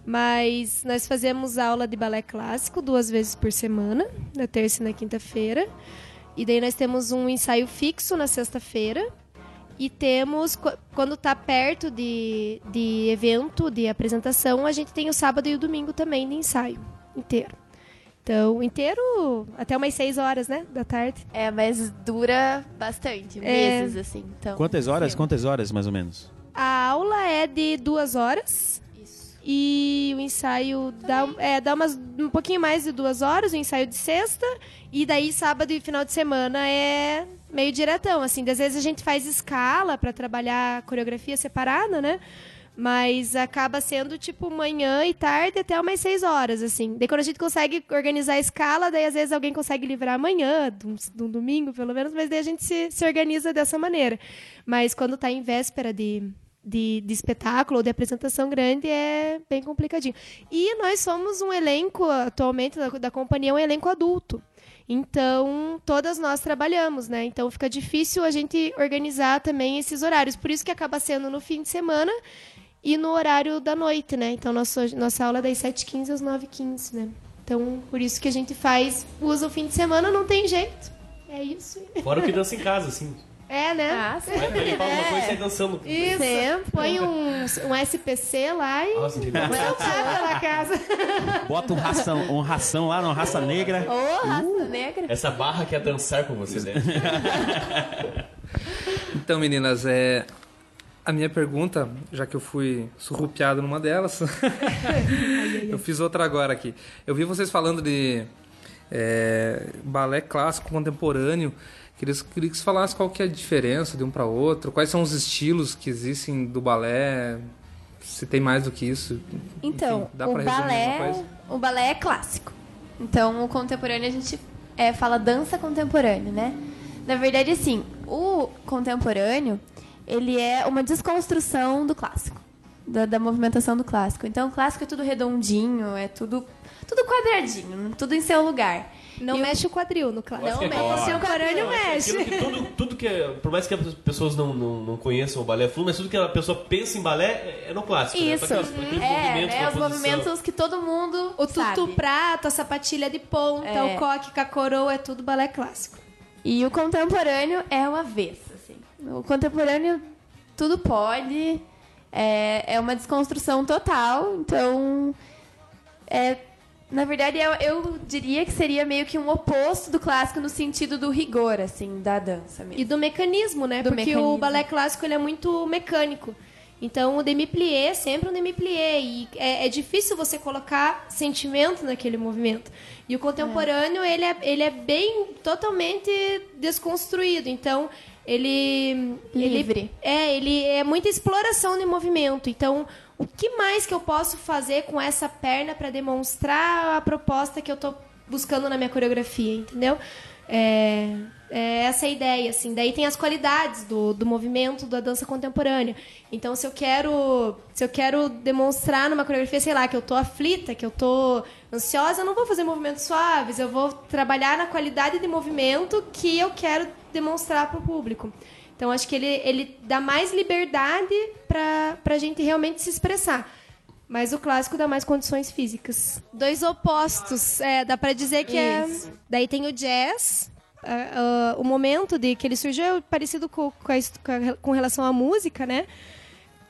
Mas nós fazemos aula de balé clássico duas vezes por semana, na terça e na quinta-feira. E daí nós temos um ensaio fixo na sexta-feira. E temos, qu- quando tá perto de, de evento, de apresentação, a gente tem o sábado e o domingo também de ensaio inteiro. Então, inteiro até umas seis horas, né? Da tarde. É, mas dura bastante, É. meses, assim. Então, Quantas horas? sim. Quantas horas, mais ou menos? A aula é de duas horas. Isso. E o ensaio dá, é, dá umas, um pouquinho mais de duas horas, o ensaio de sexta. E daí, sábado e final de semana é meio diretão, assim. Às vezes a gente faz escala para trabalhar coreografia separada, né? Mas acaba sendo, tipo, manhã e tarde até umas seis horas, assim. Daí quando a gente consegue organizar a escala, daí às vezes alguém consegue livrar amanhã, de um, domingo, pelo menos, mas daí a gente se, se organiza dessa maneira. Mas quando tá em véspera de, de, de espetáculo ou de apresentação grande, é bem complicadinho. E nós somos um elenco, atualmente, da, da companhia, um elenco adulto. Então, todas nós trabalhamos, né? Então, fica difícil a gente organizar também esses horários. Por isso que acaba sendo no fim de semana e no horário da noite, né? Então, nosso, nossa aula é das 7h15 às 9h15, né? Então, por isso que a gente faz, usa o fim de semana, não tem jeito. É isso. Fora o que dança em casa, assim. É, né? Ah, sim. Vai limpar alguma coisa e sai dançando. Isso. Sempre. Põe um, um SPC lá e Nossa, que dançar pela casa. <laughs> Bota um ração, um ração lá, uma raça negra. Ô, raça negra. Essa barra quer dançar com você, né? <laughs> Então, meninas, é. A minha pergunta, já que eu fui surrupiado numa delas, <laughs> eu fiz outra agora aqui. Eu vi vocês falando de é, balé clássico contemporâneo. Queria, queria que você falasse qual que é a diferença de um para outro, quais são os estilos que existem do balé, se tem mais do que isso. Então, Enfim, dá o balé, o balé é clássico. Então, o contemporâneo a gente é, fala dança contemporânea, né? Na verdade, assim, o contemporâneo, ele é uma desconstrução do clássico, da, da movimentação do clássico. Então, o clássico é tudo redondinho, é tudo, tudo quadradinho, tudo em seu lugar. Não E mexe o quadril no claro. Não que é mexe o Aquilo mexe. que tudo, tudo que é, por mais que as pessoas não, não, não conheçam o balé fluo, mas tudo que a pessoa pensa em balé é, é no clássico. Isso. Né? Aqueles, aqueles É, movimentos, né? pra Os posição. movimentos que todo mundo O tutu sabe. prato, a sapatilha de ponta, É. o coque com a coroa, é tudo balé clássico. E o contemporâneo é o avesso. O contemporâneo tudo pode, é, é uma desconstrução total, então é, na verdade eu, eu diria que seria meio que um oposto do clássico no sentido do rigor, assim, da dança mesmo. E do mecanismo, né? Do Porque mecanismo. o balé clássico ele é muito mecânico. Então o demi-plié é sempre um demi-plié. E é, é difícil você colocar sentimento naquele movimento. E o contemporâneo, ele, é, ele é bem totalmente desconstruído. Então, ele. Livre. Ele, é, ele é muita exploração de movimento. Então, o que mais que eu posso fazer com essa perna para demonstrar a proposta que eu tô buscando na minha coreografia, entendeu? É, é essa a ideia, assim. Daí tem as qualidades do, do movimento da dança contemporânea. Então, se eu quero se eu quero demonstrar numa coreografia, sei lá, que eu tô aflita, que eu tô ansiosa, eu não vou fazer movimentos suaves. Eu vou trabalhar na qualidade de movimento que eu quero demonstrar para o público. Então, acho que ele, ele dá mais liberdade para a gente realmente se expressar. Mas o clássico dá mais condições físicas. Dois opostos. É, dá para dizer que Isso. é. Daí tem o jazz. ah, ah, o momento de que ele surgiu é parecido com, com a- com relação à música, né?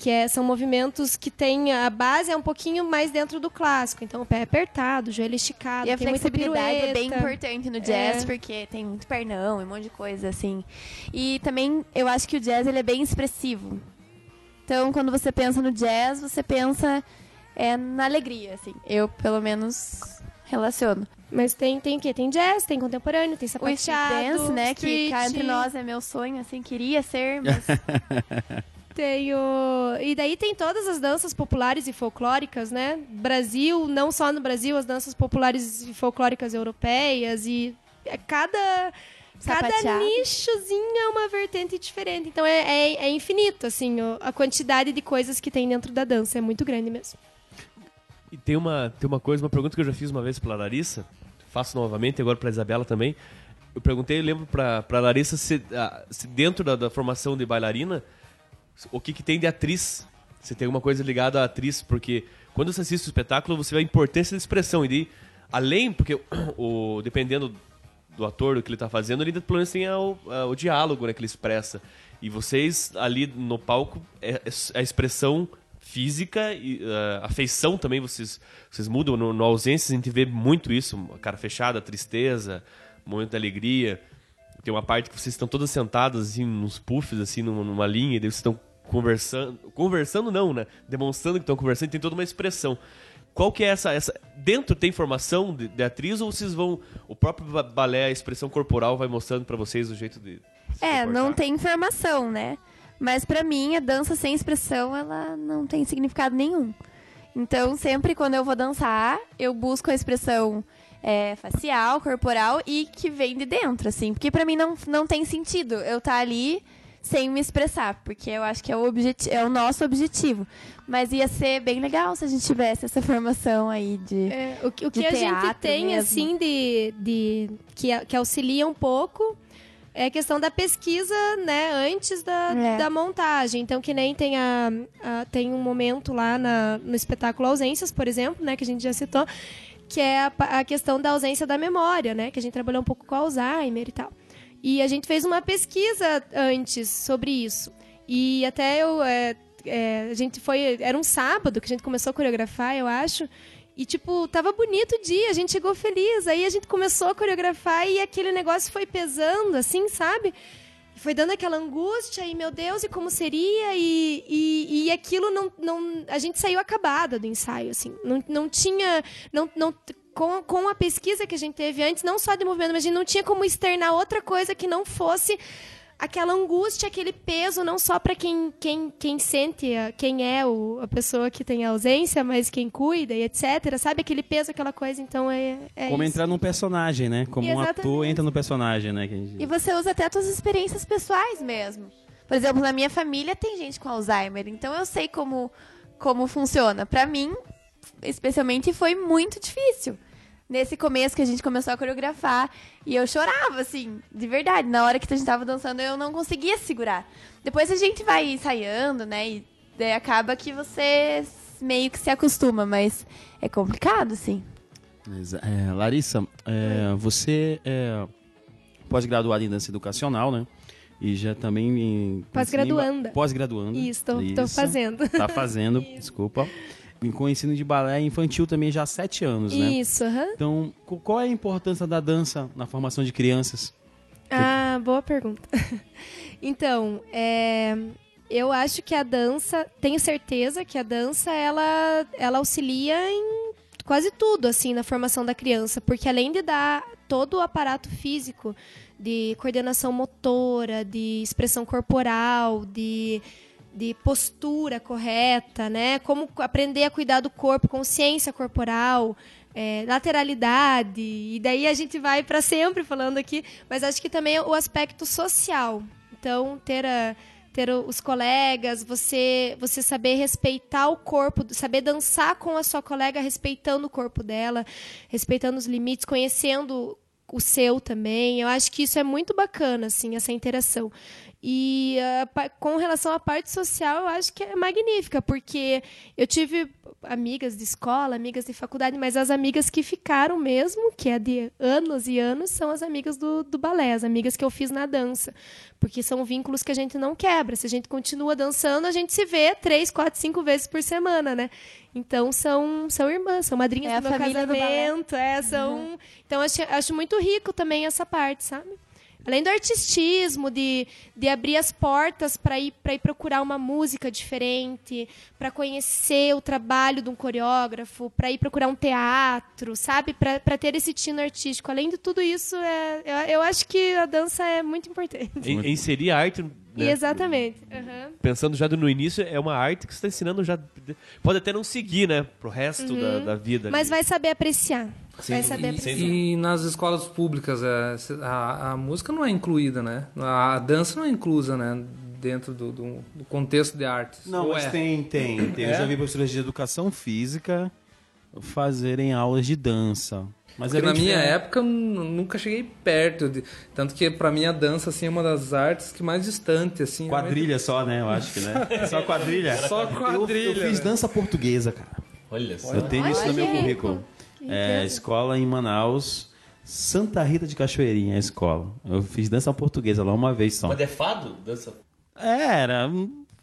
Que é, são movimentos que tem a base é um pouquinho mais dentro do clássico. Então o pé é apertado, o joelho esticado, E a tem muita flexibilidade é bem importante no jazz, É. porque tem muito pernão e um monte de coisa, assim. E também eu acho que o jazz ele é bem expressivo. Então, quando você pensa no jazz, você pensa é, na alegria, assim. Eu, pelo menos, relaciono. Mas tem, tem o quê? Tem jazz, tem contemporâneo, tem O sapateado, dance, né, que street, cá entre nós é meu sonho, assim, queria ser, mas <laughs> Tem o... E daí tem todas as danças populares e folclóricas, né? Brasil, não só no Brasil, as danças populares e folclóricas europeias e é cada... Cada Sapateado. nichozinho é uma vertente diferente. Então é, é, é infinito, assim, a quantidade de coisas que tem dentro da dança. É muito grande mesmo. E tem uma, tem uma coisa, uma pergunta que eu já fiz uma vez pra Larissa, faço novamente, agora pra Isabela também. Eu perguntei, eu lembro pra, pra Larissa se, ah, se dentro da, da formação de bailarina, o que, que tem de atriz. Se tem alguma coisa ligada à atriz, porque quando você assiste o espetáculo, você vê a importância da expressão. E além, porque <clears throat> o, dependendo do ator, do que ele tá fazendo, ele pelo menos tem o, o diálogo né, que ele expressa. E vocês ali no palco, é, é a expressão física e eh, a feição também vocês, vocês mudam. No, no Ausências a gente vê muito isso, cara fechada, tristeza, de alegria. Tem uma parte que vocês estão todas sentadas assim, nos puffs, assim, numa, numa linha, e daí vocês estão conversando. Conversando não, né? Demonstrando que estão conversando, tem toda uma expressão. Qual que é essa, essa. Dentro tem formação de, de atriz ou vocês vão. O próprio ba- balé, a expressão corporal vai mostrando pra vocês o jeito de. É, não tem informação, né? Mas pra mim, a dança sem expressão, ela não tem significado nenhum. Então, sempre quando eu vou dançar, eu busco a expressão é, facial, corporal e que vem de dentro, assim. Porque pra mim não, não tem sentido eu estar ali sem me expressar, porque eu acho que é o, objeti é o nosso objetivo. Mas ia ser bem legal se a gente tivesse essa formação aí de... É, o que, o que a gente tem, mesmo. assim, de, de que, que auxilia um pouco é a questão da pesquisa, né, antes da, É. da montagem. Então, que nem tem, a, a- tem um momento lá na- no espetáculo Ausências, por exemplo, né, que a gente já citou, que é a, a questão da ausência da memória, né, que a gente trabalhou um pouco com Alzheimer e tal. E a gente fez uma pesquisa antes sobre isso. E até eu. é, é, a gente foi. Era um sábado que a gente começou a coreografar, eu acho. E, tipo, tava bonito o dia, a gente chegou feliz. Aí a gente começou a coreografar e aquele negócio foi pesando, assim, sabe? Foi dando aquela angústia, e meu Deus, e como seria? E, e, e aquilo não, não. A gente saiu acabada do ensaio, assim. Não, não tinha. Não, não, com, com a pesquisa que a gente teve antes, não só de movimento, mas a gente não tinha como externar outra coisa que não fosse aquela angústia, aquele peso, não só para quem, quem, quem sente, quem é o, a pessoa que tem a ausência, mas quem cuida e etc. Sabe aquele peso, aquela coisa? Então é. é Como isso. entrar num personagem, né? Como um ator entra no personagem, né? Gente- E você usa até as suas experiências pessoais mesmo. Por exemplo, na minha família tem gente com Alzheimer, então eu sei como, como funciona. Pra mim, especialmente, foi muito difícil. Nesse começo que a gente começou a coreografar, e eu chorava, assim, de verdade. Na hora que a gente tava dançando, eu não conseguia segurar. Depois a gente vai ensaiando, né? E daí acaba que você meio que se acostuma, mas é complicado, sim. É, Larissa, é, você é pós-graduada em dança educacional, né? E já também em... Pós-graduanda. Pós-graduanda. Isso, tô, tô Isso. fazendo. Tá fazendo, <laughs> desculpa. Com ensino de balé infantil também já há sete anos, né? Isso, aham. Então, qual é a importância da dança na formação de crianças? Ah, boa pergunta. <laughs> então, é, eu acho que a dança, tenho certeza que a dança ela, ela auxilia em quase tudo assim na formação da criança, porque além de dar todo o aparato físico de coordenação motora, de expressão corporal, de de postura correta, né? Como aprender a cuidar do corpo, consciência corporal, é, lateralidade. E daí a gente vai para sempre falando aqui, mas acho que também o aspecto social. Então, ter a ter os colegas, você você saber respeitar o corpo, saber dançar com a sua colega respeitando o corpo dela, respeitando os limites, conhecendo o seu também. Eu acho que isso é muito bacana, assim, essa interação. E ah, com relação à parte social, eu acho que é magnífica, porque eu tive amigas de escola, amigas de faculdade, mas as amigas que ficaram mesmo, que é de anos e anos, são as amigas do, do balé, as amigas que eu fiz na dança. Porque são vínculos que a gente não quebra. Se a gente continua dançando, a gente se vê três, quatro, cinco vezes por semana, né? Então são, são irmãs, são madrinhas É do meu família do balé. casamento. É, são... Então acho, acho muito rico também essa parte, sabe? Além do artistismo, de, de abrir as portas para ir, pra ir procurar uma música diferente, para conhecer o trabalho de um coreógrafo, para ir procurar um teatro, sabe? Para ter esse tino artístico. Além de tudo isso, é, eu, eu acho que a dança é muito importante. In- Inserir a arte. E né, exatamente. Aham. Pensando já no início, é uma arte que você está ensinando já. Pode até não seguir, né? Pro resto da, da vida. Mas ali. vai saber apreciar. Sem vai saber Sem apreciar. E nas escolas públicas, é, se- a, a música não é incluída, né? A dança não é inclusa, né? Dentro do, do, do contexto de artes. Não, Ou mas é? tem, tem. tem. Eu É? já vi professores de educação física fazerem aulas de dança. Mas Porque é na minha diferente. época eu nu- nunca cheguei perto. De, tanto que pra mim a dança assim, é uma das artes que mais distante. Assim, Quadrilha só, né? Eu acho que, né? <laughs> Só quadrilha. Só Eu- quadrilha, Eu, fiz né? dança portuguesa, cara. Olha só. Eu tenho isso no meu Olha, currículo. É, escola em Manaus, Santa Rita de Cachoeirinha, a escola. Eu fiz dança portuguesa lá uma vez só. Mas é fado? Dança. É, era.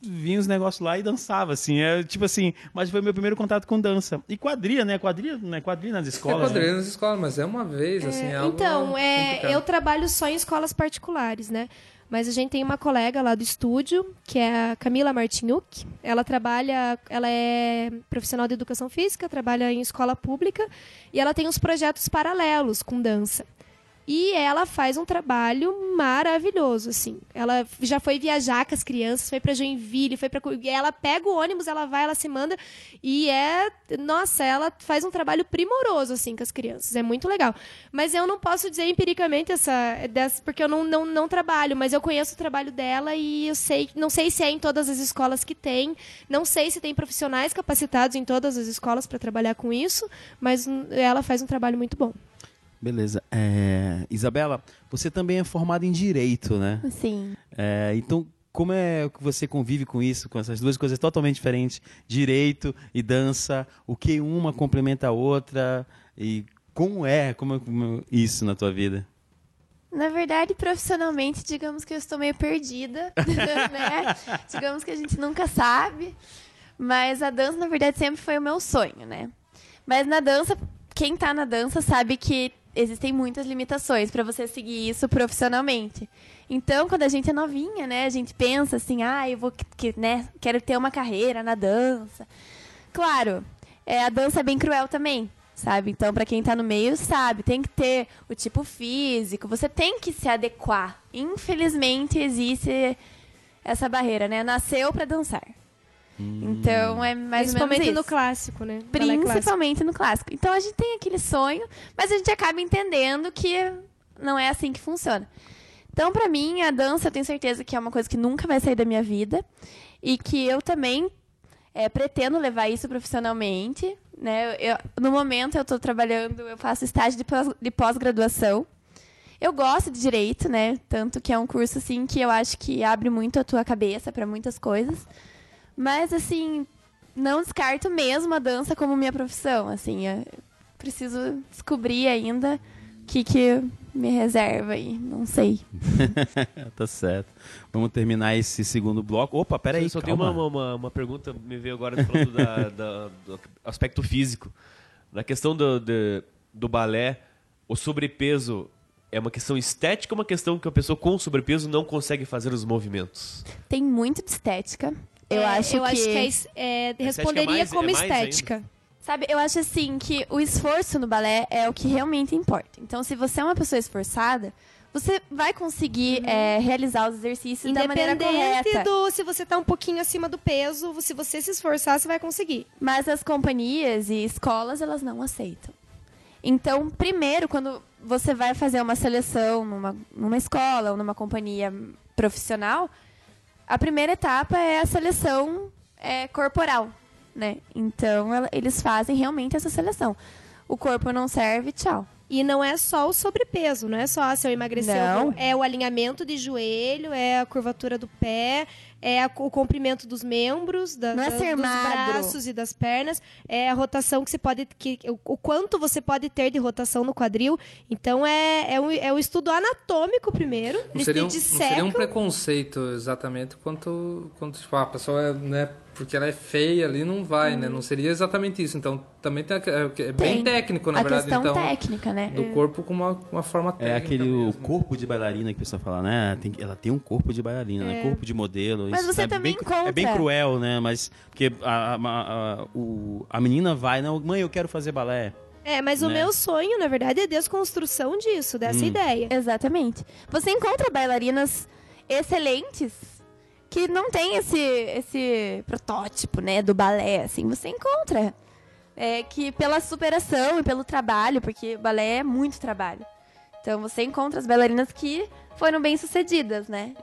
Vinha os negócios lá e dançava, assim. É, tipo assim, mas foi meu primeiro contato com dança. E quadrilha, né? Quadrilha, né? Quadrilha nas É escolas. quadrilha né? nas escolas, mas é uma vez, assim, é algo Então, é, complicado. eu trabalho só em escolas particulares, né? Mas a gente tem uma colega lá do estúdio, que é a Camila Martinuk. Ela trabalha, ela é profissional de educação física, trabalha em escola pública e ela tem uns projetos paralelos com dança. E ela faz um trabalho maravilhoso, assim. Ela já foi viajar com as crianças, foi pra Joinville, foi para ela pega o ônibus, ela vai, ela se manda e é, nossa, ela faz um trabalho primoroso assim com as crianças. É muito legal. Mas eu não posso dizer empiricamente essa dessa, porque eu não, não, não trabalho, mas eu conheço o trabalho dela e eu sei, não sei se é em todas as escolas que tem, não sei se tem profissionais capacitados em todas as escolas para trabalhar com isso, mas hum, ela faz um trabalho muito bom. Beleza. É, Isabela, você também é formada em Direito, né? Sim. É, então, como é que você convive com isso, com essas duas coisas totalmente diferentes, direito e dança? O que uma complementa a outra? E como é, como é isso na tua vida? Na verdade, profissionalmente, digamos que eu estou meio perdida, <laughs> né? Digamos que a gente nunca sabe. Mas a dança, na verdade, sempre foi o meu sonho, né? Mas na dança, quem tá na dança sabe que existem muitas limitações para você seguir isso profissionalmente. Então, quando a gente é novinha, né, a gente pensa assim, ah, eu vou, que, né, quero ter uma carreira na dança. Claro, é, a dança é bem cruel também, sabe? Então, para quem tá no meio, sabe, tem que ter o tipo físico, você tem que se adequar. Infelizmente, existe essa barreira, né? Nasceu para dançar. Então, é mais ou menos Principalmente isso. no clássico, né? Principalmente no clássico. Então a gente tem aquele sonho, mas a gente acaba entendendo que não é assim que funciona. Então, pra mim, a dança, eu tenho certeza que é uma coisa que nunca vai sair da minha vida e que eu também é, pretendo levar isso profissionalmente. Né? Eu, no momento, eu estou trabalhando, eu faço estágio de pós-graduação. eu gosto de direito, né? Tanto que é um curso assim que eu acho que abre muito a tua cabeça para muitas coisas. Mas assim, não descarto mesmo a dança como minha profissão, assim, eu preciso descobrir ainda o que que me reserva aí, não sei. <laughs> tá certo. Vamos terminar esse segundo bloco. Opa, peraí, Só tem calma. uma, uma, uma pergunta, me veio agora falando da- <laughs> da- do aspecto físico. Na questão do, de- do balé, o sobrepeso é uma questão estética ou uma questão que a pessoa com sobrepeso não consegue fazer os movimentos? Tem muito de estética. Eu É, acho eu que acho que é es- é, Estética responderia é mais- como é estética. Sabe, eu acho assim que o esforço no balé é o que realmente importa. Então, se você é uma pessoa esforçada, você vai conseguir é, realizar os exercícios da maneira Independente correta. do se você tá um pouquinho acima do peso, se você se esforçar, você vai conseguir. Mas as companhias e escolas, elas não aceitam. Então, primeiro, quando você vai fazer uma seleção numa, numa escola ou numa companhia profissional, a primeira etapa é a seleção é, corporal, né? Então, ela- eles fazem realmente essa seleção. O corpo não serve, tchau. E não é só o sobrepeso, não é só ah, se eu emagrecer. Não. É o alinhamento de joelho, é a curvatura do pé, é a- o comprimento dos membros, da, é dos magro. braços e das pernas, é a rotação que você pode. Que, o, o quanto você pode ter de rotação no quadril. Então é, é, um, é um estudo anatômico primeiro. Não seria, um, não seria um preconceito exatamente quanto, quanto tipo, ah, a pessoa é, né, porque ela é feia ali, não vai, né? Não seria exatamente isso. Então, também tem, a- é, é bem Tem. técnico, na a verdade. questão então, técnica, né? do corpo com uma, uma forma técnica É aquele o mesmo. corpo de bailarina que o pessoal fala, né? Tem- ela tem um corpo de bailarina, né? Corpo de modelo. Mas isso você é também bem, É bem encontra. cruel, né? Mas porque a, a, a- o- a menina vai, não, mãe, eu quero fazer balé. É, mas o né? meu sonho, na verdade, é a desconstrução disso, dessa Hum. ideia. Exatamente. Você encontra bailarinas excelentes que não tem esse, esse protótipo, né, do balé, assim. Você encontra. É que pela superação e pelo trabalho, porque o balé é muito trabalho. Então você encontra as bailarinas que foram bem sucedidas, né?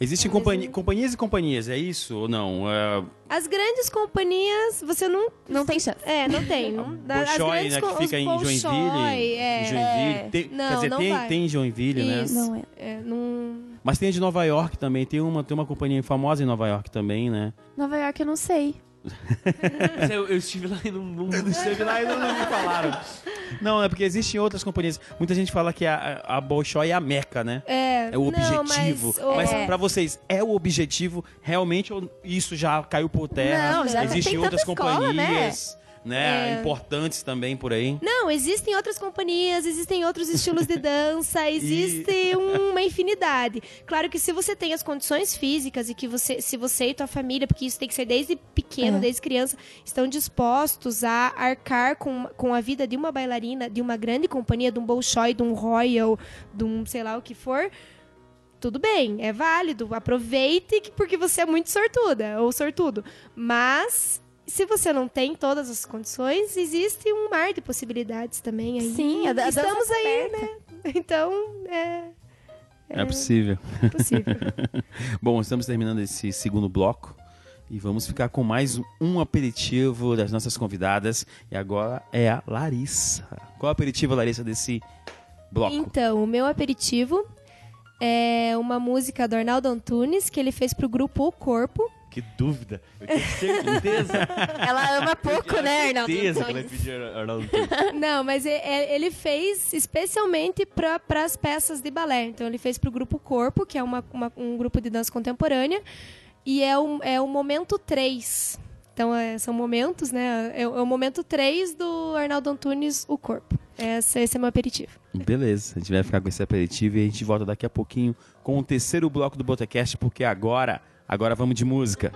Existem companhi- companhias e companhias, é isso ou não? É, As grandes companhias, você não. Não tem chance. É, não tem. <laughs> Não, as Bolshoi, grandes né, que fica em Bolshoi, Joinville. É, em Joinville. É. Tem- Não, quer dizer, não tem, vai. tem em Joinville, né? Isso. Não é. é, não... Mas tem a de Nova York também. Tem uma, tem uma companhia famosa em Nova York também, né? Nova York eu não sei. <laughs> Mas eu, eu estive lá e não, não, não Esteve lá e não, não me falaram. Não, é porque existem outras companhias. Muita gente fala que a, a Bolshoi é a meca, né? É, É o não, objetivo. mas, mas é, pra vocês, é o objetivo realmente ou isso já caiu por terra? Não, já Existem tem outras tanta escola, companhias, né? É. Importantes também por aí. Não, existem outras companhias, existem outros estilos de dança, <laughs> existe uma infinidade. Claro que se você tem as condições físicas e que você, se você e tua família, porque isso tem que ser desde pequeno, É. desde criança, estão dispostos a arcar com, com a vida de uma bailarina, de uma grande companhia, de um Bolshoi, de um Royal, de um sei lá o que for, tudo bem, é válido. Aproveite que- porque você é muito sortuda ou sortudo. Mas se você não tem todas as condições, existe um mar de possibilidades também aí. Sim, a, a Estamos tá aí, aberta. né? Então, é, É, possível. possível. <laughs> Bom, estamos terminando esse segundo bloco e vamos ficar com mais um aperitivo das nossas convidadas. E agora é a Larissa. Qual é o aperitivo, Larissa, desse bloco? Então, o meu aperitivo é uma música do Arnaldo Antunes que ele fez pro grupo O Corpo. Que dúvida. Eu tinha certeza. <laughs> Ela ama pouco, né, Arnaldo? certeza que ela pedir Arnaldo Antunes. <laughs> Não, mas é- é- ele fez especialmente para as peças de balé. Então, ele fez pro grupo Corpo, que é uma, uma- um grupo de dança contemporânea. E é o, é o momento 3. Então, é, são momentos, né? É, o- é o momento 3 do Arnaldo Antunes, O Corpo. Esse, esse é meu aperitivo. Beleza, a gente vai ficar com esse aperitivo e a gente volta daqui a pouquinho com o terceiro bloco do Botecast, porque agora, agora vamos de música.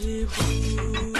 是不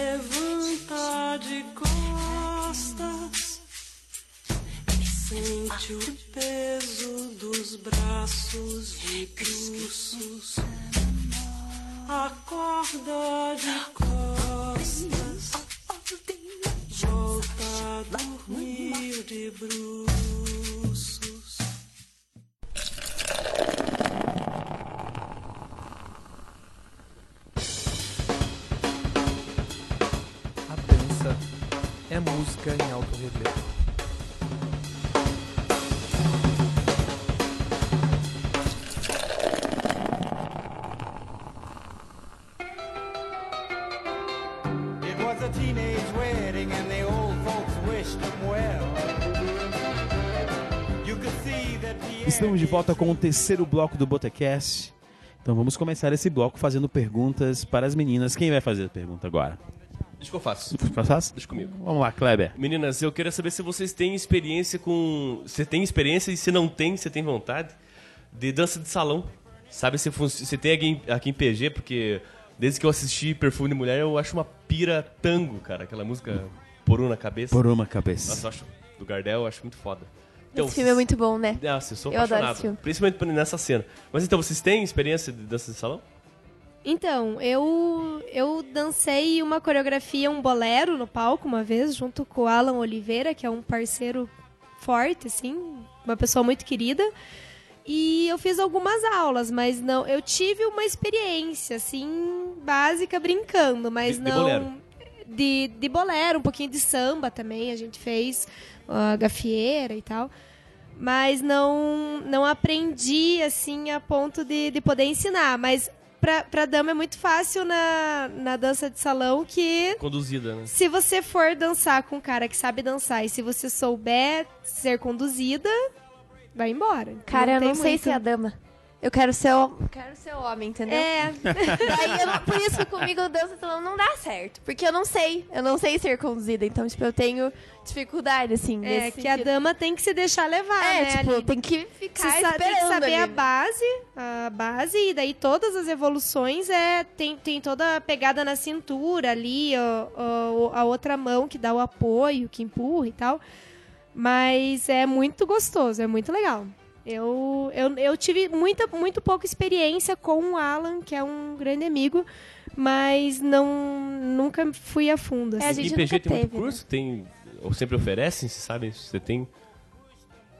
levanta de costas e sente o peso dos braços de cruzos. Acorda de costas, volta a dormir de bruços. Volta com o terceiro bloco do Botecast. Então vamos começar esse bloco fazendo perguntas para as meninas. Quem vai fazer a pergunta agora? Deixa que eu faço. Faz? Deixa comigo. Vamos lá, Kleber. Meninas, eu queria saber se vocês têm experiência com. Você tem experiência e se não tem, você tem vontade de dança de salão. Sabe se se tem aqui, em- aqui em PG, porque desde que eu assisti Perfume de Mulher, eu acho uma pira tango, cara. Aquela música por um na cabeça. Por uma cabeça. Nossa, eu acho do Gardel, eu acho muito foda. Esse filme é muito bom, né? Nossa, eu sou Eu adoro apaixonado. esse filme. Principalmente nessa cena. Mas então, vocês têm experiência de dança de salão? Então, eu eu dancei uma coreografia, um bolero no palco uma vez, junto com o Alan Oliveira, que é um parceiro forte, assim, uma pessoa muito querida. E eu fiz algumas aulas, mas não. Eu tive uma experiência, assim, básica, brincando, mas De- de não. bolero? De, de bolero, um pouquinho de samba também, a gente fez a gafieira e tal. Mas não, não aprendi, assim, a ponto de, de poder ensinar. Mas pra, pra dama é muito fácil na, na dança de salão que Conduzida, né? se você for dançar com um cara que sabe dançar e se você souber ser conduzida, vai embora. Cara, eu tem não sei muito. se é a dama. Eu quero ser o, quero ser o homem, entendeu? É. <laughs> Daí eu não- por isso que comigo dança salão não dá certo. Porque eu não sei. Eu não sei ser conduzida. Então, tipo, eu tenho dificuldade, assim. É, nesse que a sentido. dama tem que se deixar levar, É, né? tipo, ali. tem que ficar Você sa- tem que saber ali, a base, a base, e daí todas as evoluções é tem, tem toda a pegada na cintura ali, ó, ó, a outra mão que dá o apoio, que empurra e tal. Mas é muito gostoso, é muito legal. Eu, eu, eu tive muita, muito pouca experiência com o Alan, que é um grande amigo, mas não nunca fui a fundo. É, a assim. gente E PG nunca tem muito teve, né? curso? Tem. Ou sempre oferecem? Se Você tem.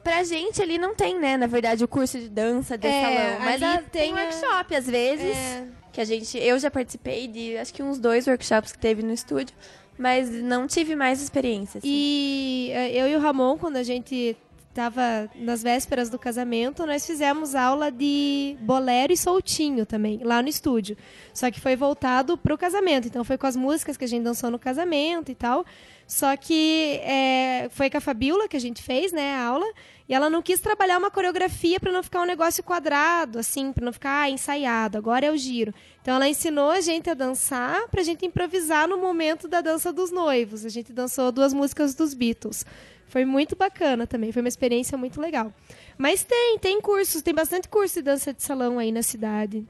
Pra gente ali não tem, né? Na verdade, o curso de dança de É, salão. Mas ali a- tem tem a- workshop, às vezes. É. Que a gente. Eu já participei de acho que uns dois workshops que teve no estúdio. Mas não tive mais experiência. assim. E eh, eu e o Ramon, quando a gente tava nas vésperas do casamento, nós fizemos aula de bolero e soltinho também, lá no estúdio. Só que foi voltado pro casamento. Então foi com as músicas que a gente dançou no casamento e tal. Só que eh, foi com a Fabiola que a gente fez, né, a aula. E ela não quis trabalhar uma coreografia para não ficar um negócio quadrado, assim, para não ficar ah, ensaiado. Agora é o giro. Então ela ensinou a gente a dançar pra gente improvisar no momento da dança dos noivos. A gente dançou duas músicas dos Beatles. Foi muito bacana também, foi uma experiência muito legal. Mas tem, tem cursos, tem bastante curso de dança de salão aí na cidade.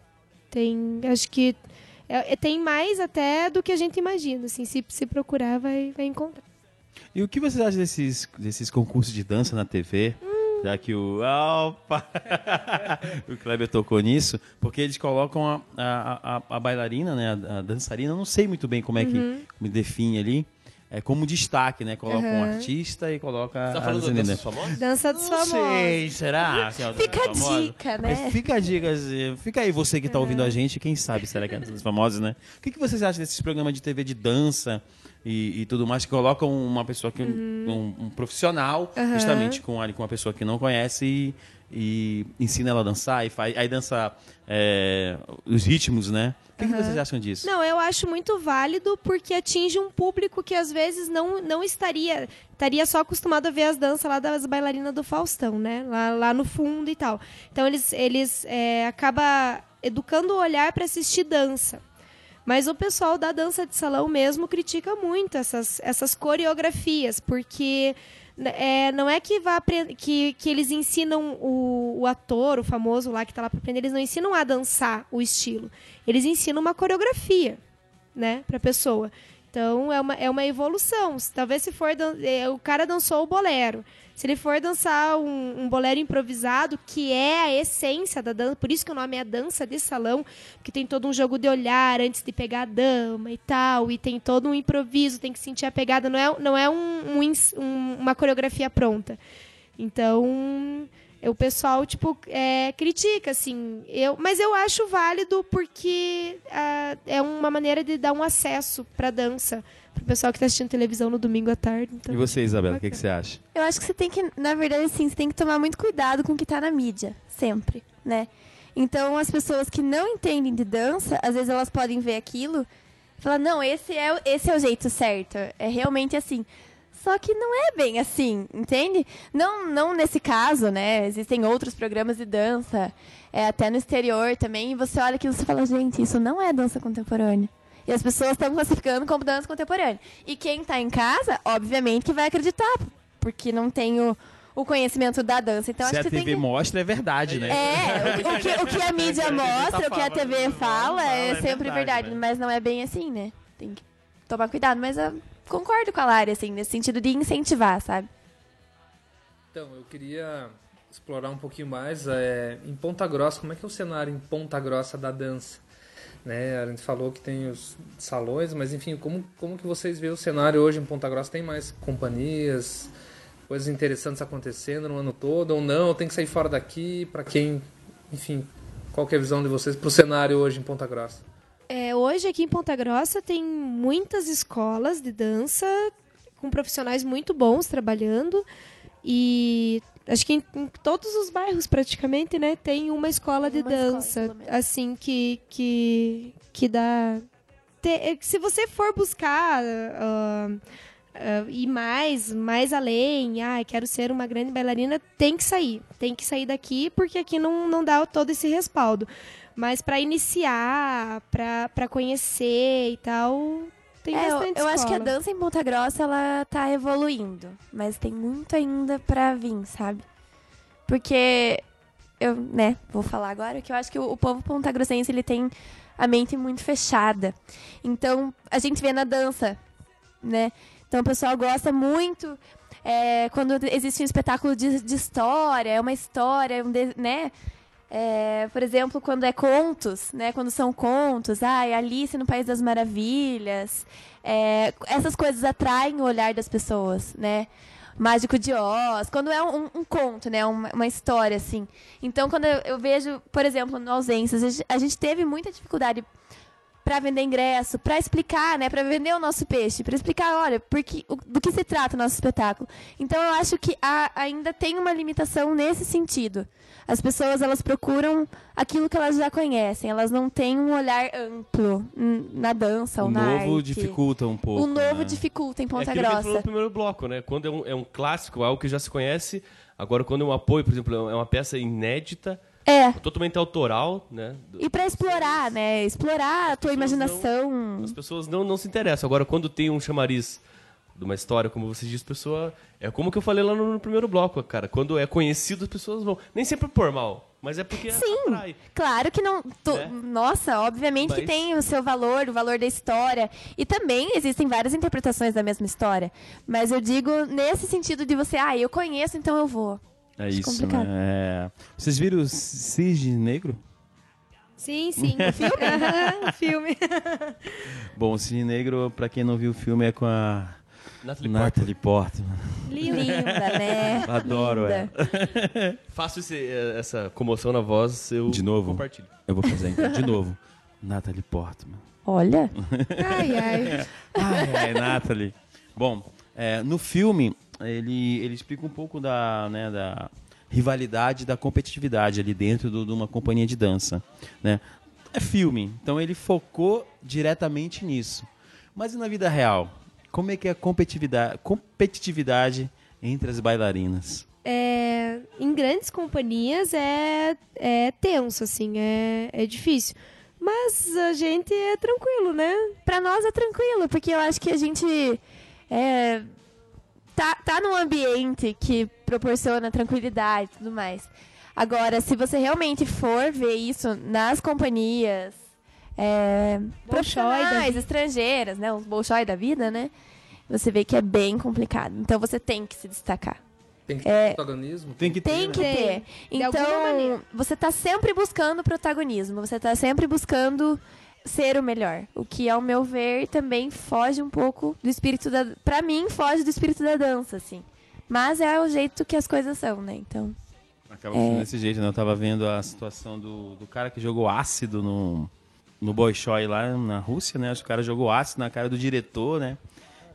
Tem, acho que é- é- tem mais até do que a gente imagina, assim, se, se procurar vai, vai encontrar. E o que vocês acham desses, desses concursos de dança na TV? Já que o. Opa! <laughs> o Kleber tocou nisso, porque eles colocam a, a, a, a bailarina, né? A, a dançarina, não sei muito bem como é que me define ali. É como destaque, né? Coloca um Uhum. artista e coloca Você tá a falando dançarina. danças famosas? Dança dos Não famosos. sei, será? Assim, ó, Fica a dica, né? Fica a dica, fica aí você que tá ouvindo a gente, quem sabe será que é dos famosos, né? O que, que vocês acham desses programas de TV de dança e, e tudo mais que colocam uma pessoa que um, um profissional Uhum. justamente com, ali, com uma pessoa que não conhece e, e ensina ela a dançar e faz aí dança é, os ritmos, né? O que, que vocês acham disso? Não, eu acho muito válido porque atinge um público que às vezes não, não estaria estaria só acostumado a ver as danças lá das bailarinas do Faustão, né? Lá, lá no fundo e tal. Então eles eles é, acaba educando o olhar para assistir dança. Mas o pessoal da dança de salão mesmo critica muito essas, essas coreografias, porque é, não é que, vá que, que eles ensinam o, o ator, o famoso lá que está lá para aprender, eles não ensinam a dançar o estilo. Eles ensinam uma coreografia, né, para pessoa. Então é uma, é uma evolução. Talvez se for é, o cara dançou o bolero, se ele for dançar um, um bolero improvisado, que é a essência da dança, por isso que o nome é dança de salão, porque tem todo um jogo de olhar antes de pegar a dama e tal, e tem todo um improviso, tem que sentir a pegada, não é, não é um, um um- uma coreografia pronta. Então, o pessoal, tipo, é, critica, assim. Eu, mas eu acho válido porque ah, é uma maneira de dar um acesso pra dança pro pessoal que tá assistindo televisão no domingo à tarde. Então, E você, Isabela, o que, que você acha? Eu acho que você tem que, na verdade, assim, você tem que tomar muito cuidado com o que tá na mídia, sempre, né? Então, as pessoas que não entendem de dança, às vezes elas podem ver aquilo e falar, não, esse é, o- esse é o jeito certo, é realmente assim. Só que não é bem assim, entende? Não, não nesse caso, né? Existem outros programas de dança, é, até no exterior também, e você olha aquilo e você fala, gente, isso não é dança contemporânea. E as pessoas estão classificando como dança contemporânea. E quem tá em casa, obviamente que vai acreditar, porque não tem o, o conhecimento da dança. Então Se acho a que você TV tem que... mostra, é verdade, né? É, o, o que, o que a <laughs> mídia mostra, o que a TV fala é é sempre verdade, verdade, né? mas não é bem assim, né? Tem que tomar cuidado, mas eu concordo com a Lari, assim, nesse sentido de incentivar, sabe? Então, eu queria explorar um pouquinho mais é, em Ponta Grossa, como é que é o cenário em Ponta Grossa da dança? Né? A gente falou que tem os salões, mas enfim, como, como que vocês veem o cenário hoje em Ponta Grossa? Tem mais companhias, coisas interessantes acontecendo no ano todo ou não? Tem que sair fora daqui? Para quem, enfim, qual que é a visão de vocês para o cenário hoje em Ponta Grossa? É, hoje aqui em Ponta Grossa tem muitas escolas de dança com profissionais muito bons trabalhando e acho que em, em todos os bairros praticamente, né, tem uma escola de Uma escola, dança menos. assim que que que dá te- que se você for buscar ah, ah, ir mais, mais além, ah, quero ser uma grande bailarina, tem que sair. Tem que sair daqui, porque aqui não, não dá todo esse respaldo. Mas para iniciar, para conhecer e tal, tem É, eu, bastante eu acho que a dança em Ponta Grossa, ela tá evoluindo, mas tem muito ainda pra vir, sabe? Porque eu, né, vou falar agora que eu acho que o, o povo pontagrossense, ele tem a mente muito fechada. Então, a gente vê na dança, né? Então, o pessoal gosta muito é, quando existe um espetáculo de, de história, é uma história, um de- né? É, por exemplo, quando é contos, né? Quando são contos, ai, Alice no País das Maravilhas. é, essas coisas atraem o olhar das pessoas, né? Mágico de Oz, quando é um, um conto, né? Uma, uma história, assim. Então, quando eu, eu vejo, por exemplo, no Ausências, a gente, a gente teve muita dificuldade para vender ingresso, para explicar, né, para vender o nosso peixe, para explicar, olha, porque, o- do que se trata o nosso espetáculo. Então eu acho que há- ainda tem uma limitação nesse sentido. As pessoas elas procuram aquilo que elas já conhecem, elas não têm um olhar amplo na dança O ou na novo arte. dificulta um pouco. O novo né? dificulta em É Ponta aquilo que a gente falou Grossa. no primeiro bloco, né? Quando é um, é um clássico, algo que já se conhece. Agora, quando é um apoio, por exemplo, é uma peça inédita, É. totalmente autoral, né? E para explorar, né? Explorar a tua imaginação. As pessoas não, não se interessam. Agora, quando tem um chamariz de uma história, como você diz, pessoa. É como que eu falei lá no, no primeiro bloco, cara. Quando é conhecido, as pessoas vão. Nem sempre por mal, mas é porque Sim, atrai. claro que não. to- Né? Nossa, obviamente que Mas- tem o seu valor, o valor da história. E também existem várias interpretações da mesma história. Mas eu digo nesse sentido de você, ah, eu conheço, então eu vou. É Acho isso, complicado. né? É. Vocês viram o Cisne Negro? Sim, sim, o filme. Aham, <laughs> o filme. Bom, o Cisne Negro, pra quem não viu o filme, é com a Natalie Natalie Portman. Linda. Né? <laughs> Adoro Linda. ela. <laughs> Faço esse, eh, essa comoção na voz, eu De novo? compartilho. Eu vou fazer então, de <laughs> novo. Natalie Portman. Olha. Ai, ai. Ai, ai, Natalie. Bom, é, no filme, ele, ele explica um pouco da, né, da rivalidade, da competitividade ali dentro do- de uma companhia de dança. Né? É filme, então ele focou diretamente nisso. Mas e na vida real? Como é que é a competitividade, competitividade entre as bailarinas? É, em grandes companhias é, é tenso, assim, é, é difícil. Mas a gente é tranquilo, né? Pra nós é tranquilo, porque eu acho que a gente é, tá, tá num ambiente que proporciona tranquilidade e tudo mais. Agora, se você realmente for ver isso nas companhias é, profissionais, estrangeiras, né? Os bolshoi da vida, né? Você vê que é bem complicado. Então você tem que se destacar. Tem que ter É. protagonismo? Tem que ter, Tem né? que Tem. ter. Então, você tá sempre buscando protagonismo, você tá sempre buscando ser o melhor. O que, ao meu ver, também foge um pouco do espírito da. Pra mim, foge do espírito da dança, assim. Mas é o jeito que as coisas são, né? Então. Acaba sendo desse jeito, né? Eu tava vendo a situação do, do cara que jogou ácido no, no Bolshoi lá na Rússia, né? Acho que o cara jogou ácido na cara do diretor, né?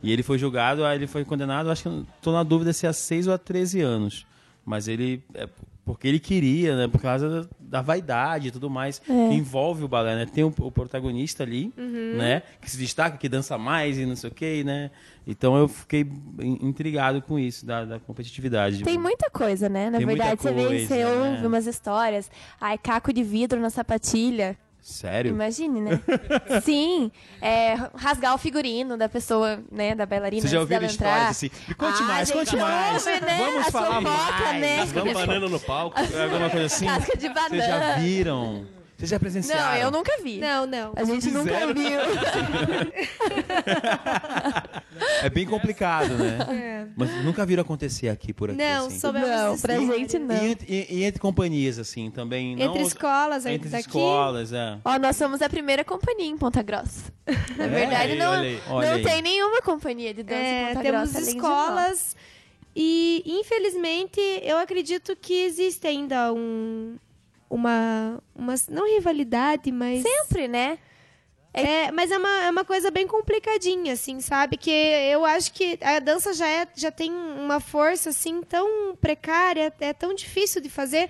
E ele foi julgado, aí ele foi condenado, acho que tô na dúvida se é a 6 ou a 13 anos. Mas ele. É porque ele queria, né? Por causa da, da vaidade e tudo mais. É. Que envolve o balé, né? Tem o, o protagonista ali, né? Que se destaca, que dança mais e não sei o quê, né? Então eu fiquei in- intrigado com isso, da, da competitividade. Tem muita coisa, né? Na Tem verdade, você vê, coisa, você né? ouve umas histórias. Ai, caco de vidro na sapatilha. Sério? Imagine, né? <laughs> Sim. É, rasgar o figurino da pessoa, né? Da bailarina. Você já ouviu histórias entrar. assim? Me conte Ah, mais, gente, conte mais. ouve, né? Vamos A falar fofoca, mais. né? Vamos Vamos banana no palco. Alguma coisa assim? Casca de Vocês já banana. viram? Vocês já presenciaram? Não, eu nunca vi. Não, não. A gente nunca viu. <laughs> É bem complicado, né? É. Mas nunca viram acontecer aqui por aqui, Não, assim. soubemos Não, pra gente não. E entre, e- e entre companhias, assim, também. não Entre escolas, entre daqui. escolas, é. Ó, nós somos a primeira companhia em Ponta Grossa. <laughs> Na É? verdade, Aí, não, olha aí, olha não aí. tem nenhuma companhia de dança em É, Ponta temos Grossa. além de escolas e, infelizmente, eu acredito que existe ainda um, uma, uma. Não rivalidade, mas. Sempre, né? É, mas é uma, é uma coisa bem complicadinha, assim, sabe? Que eu acho que a dança já, é, já tem uma força, assim, tão precária, é tão difícil de fazer,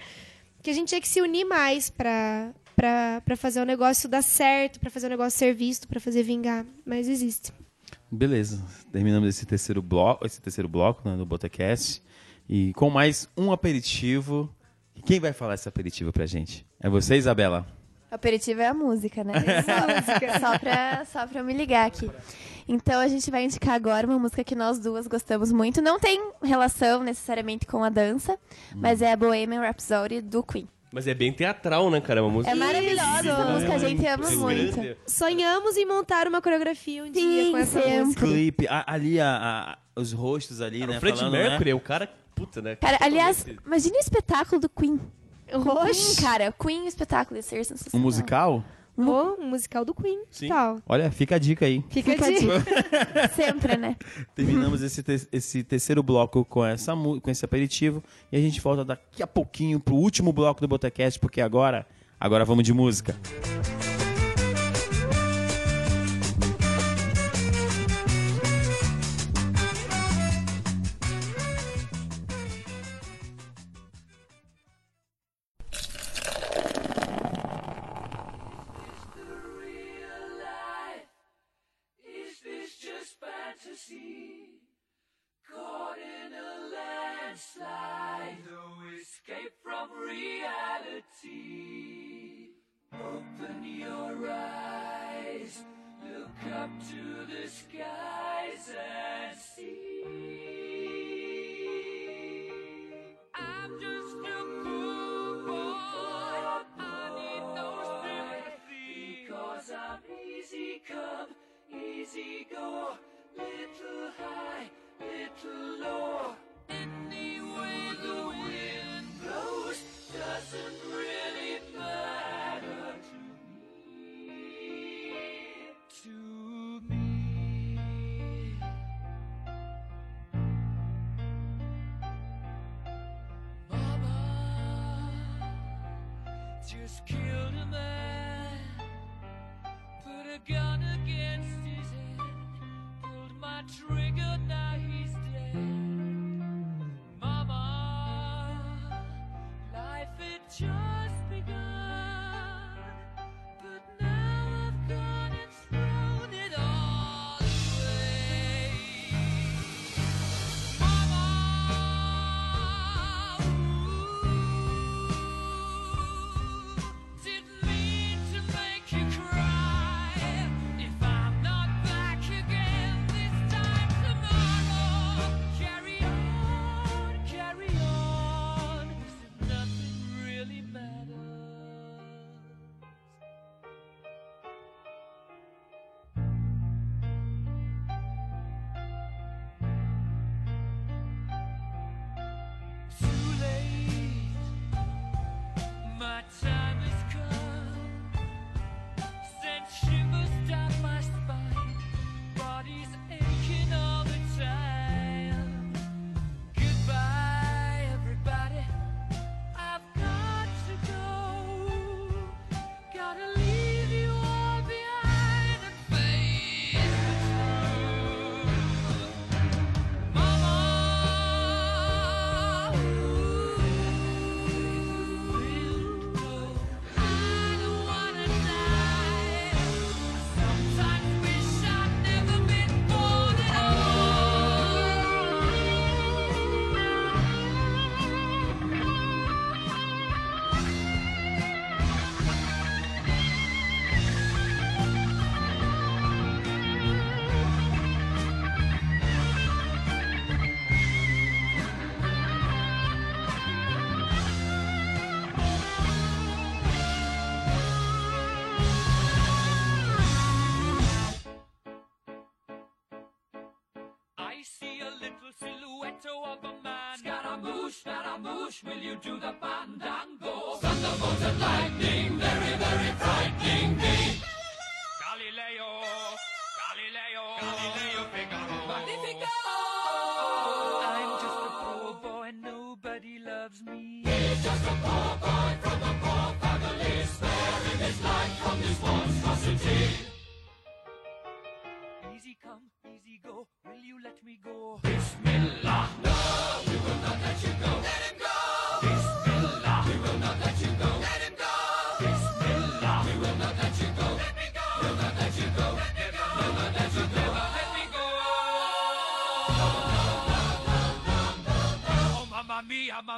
que a gente tinha que se unir mais pra, pra, pra fazer o negócio dar certo, pra fazer o negócio ser visto, pra fazer vingar. Mas existe. Beleza. Terminamos esse terceiro bloco, esse terceiro bloco né, do Botacast. E com mais um aperitivo. Quem vai falar esse aperitivo pra gente? É você, Isabela? Aperitivo é a música, né? Só, só, pra, só pra eu me ligar aqui. Então a gente vai indicar agora uma música que nós duas gostamos muito. Não tem relação necessariamente com a dança, mas é a Bohemian Rhapsody do Queen. Mas é bem teatral, né, cara? É uma música. É maravilhosa, uma música que a gente ama Muito muito. grande. Sonhamos em montar uma coreografia um dia Sim, com essa sempre. música. Clipe, a- ali a- a- os rostos ali, né? O Fred falando, Mercury né? é o cara. Puta, né? Cara, aliás, Totalmente- imagine o espetáculo do Queen. Queen, cara, Queen, o espetáculo ia ser sensacional. Um musical? Oh, um musical do Queen. Sim. Tal. Olha, fica a dica aí. Fica, Fica a dica. <laughs> Sempre, né? Terminamos esse, te- esse terceiro bloco com, essa, mu- com esse aperitivo. E a gente volta daqui a pouquinho pro último bloco do Botacast, porque agora, agora vamos de música. Bush, will you do the fandango? Thunderbolt and lightning,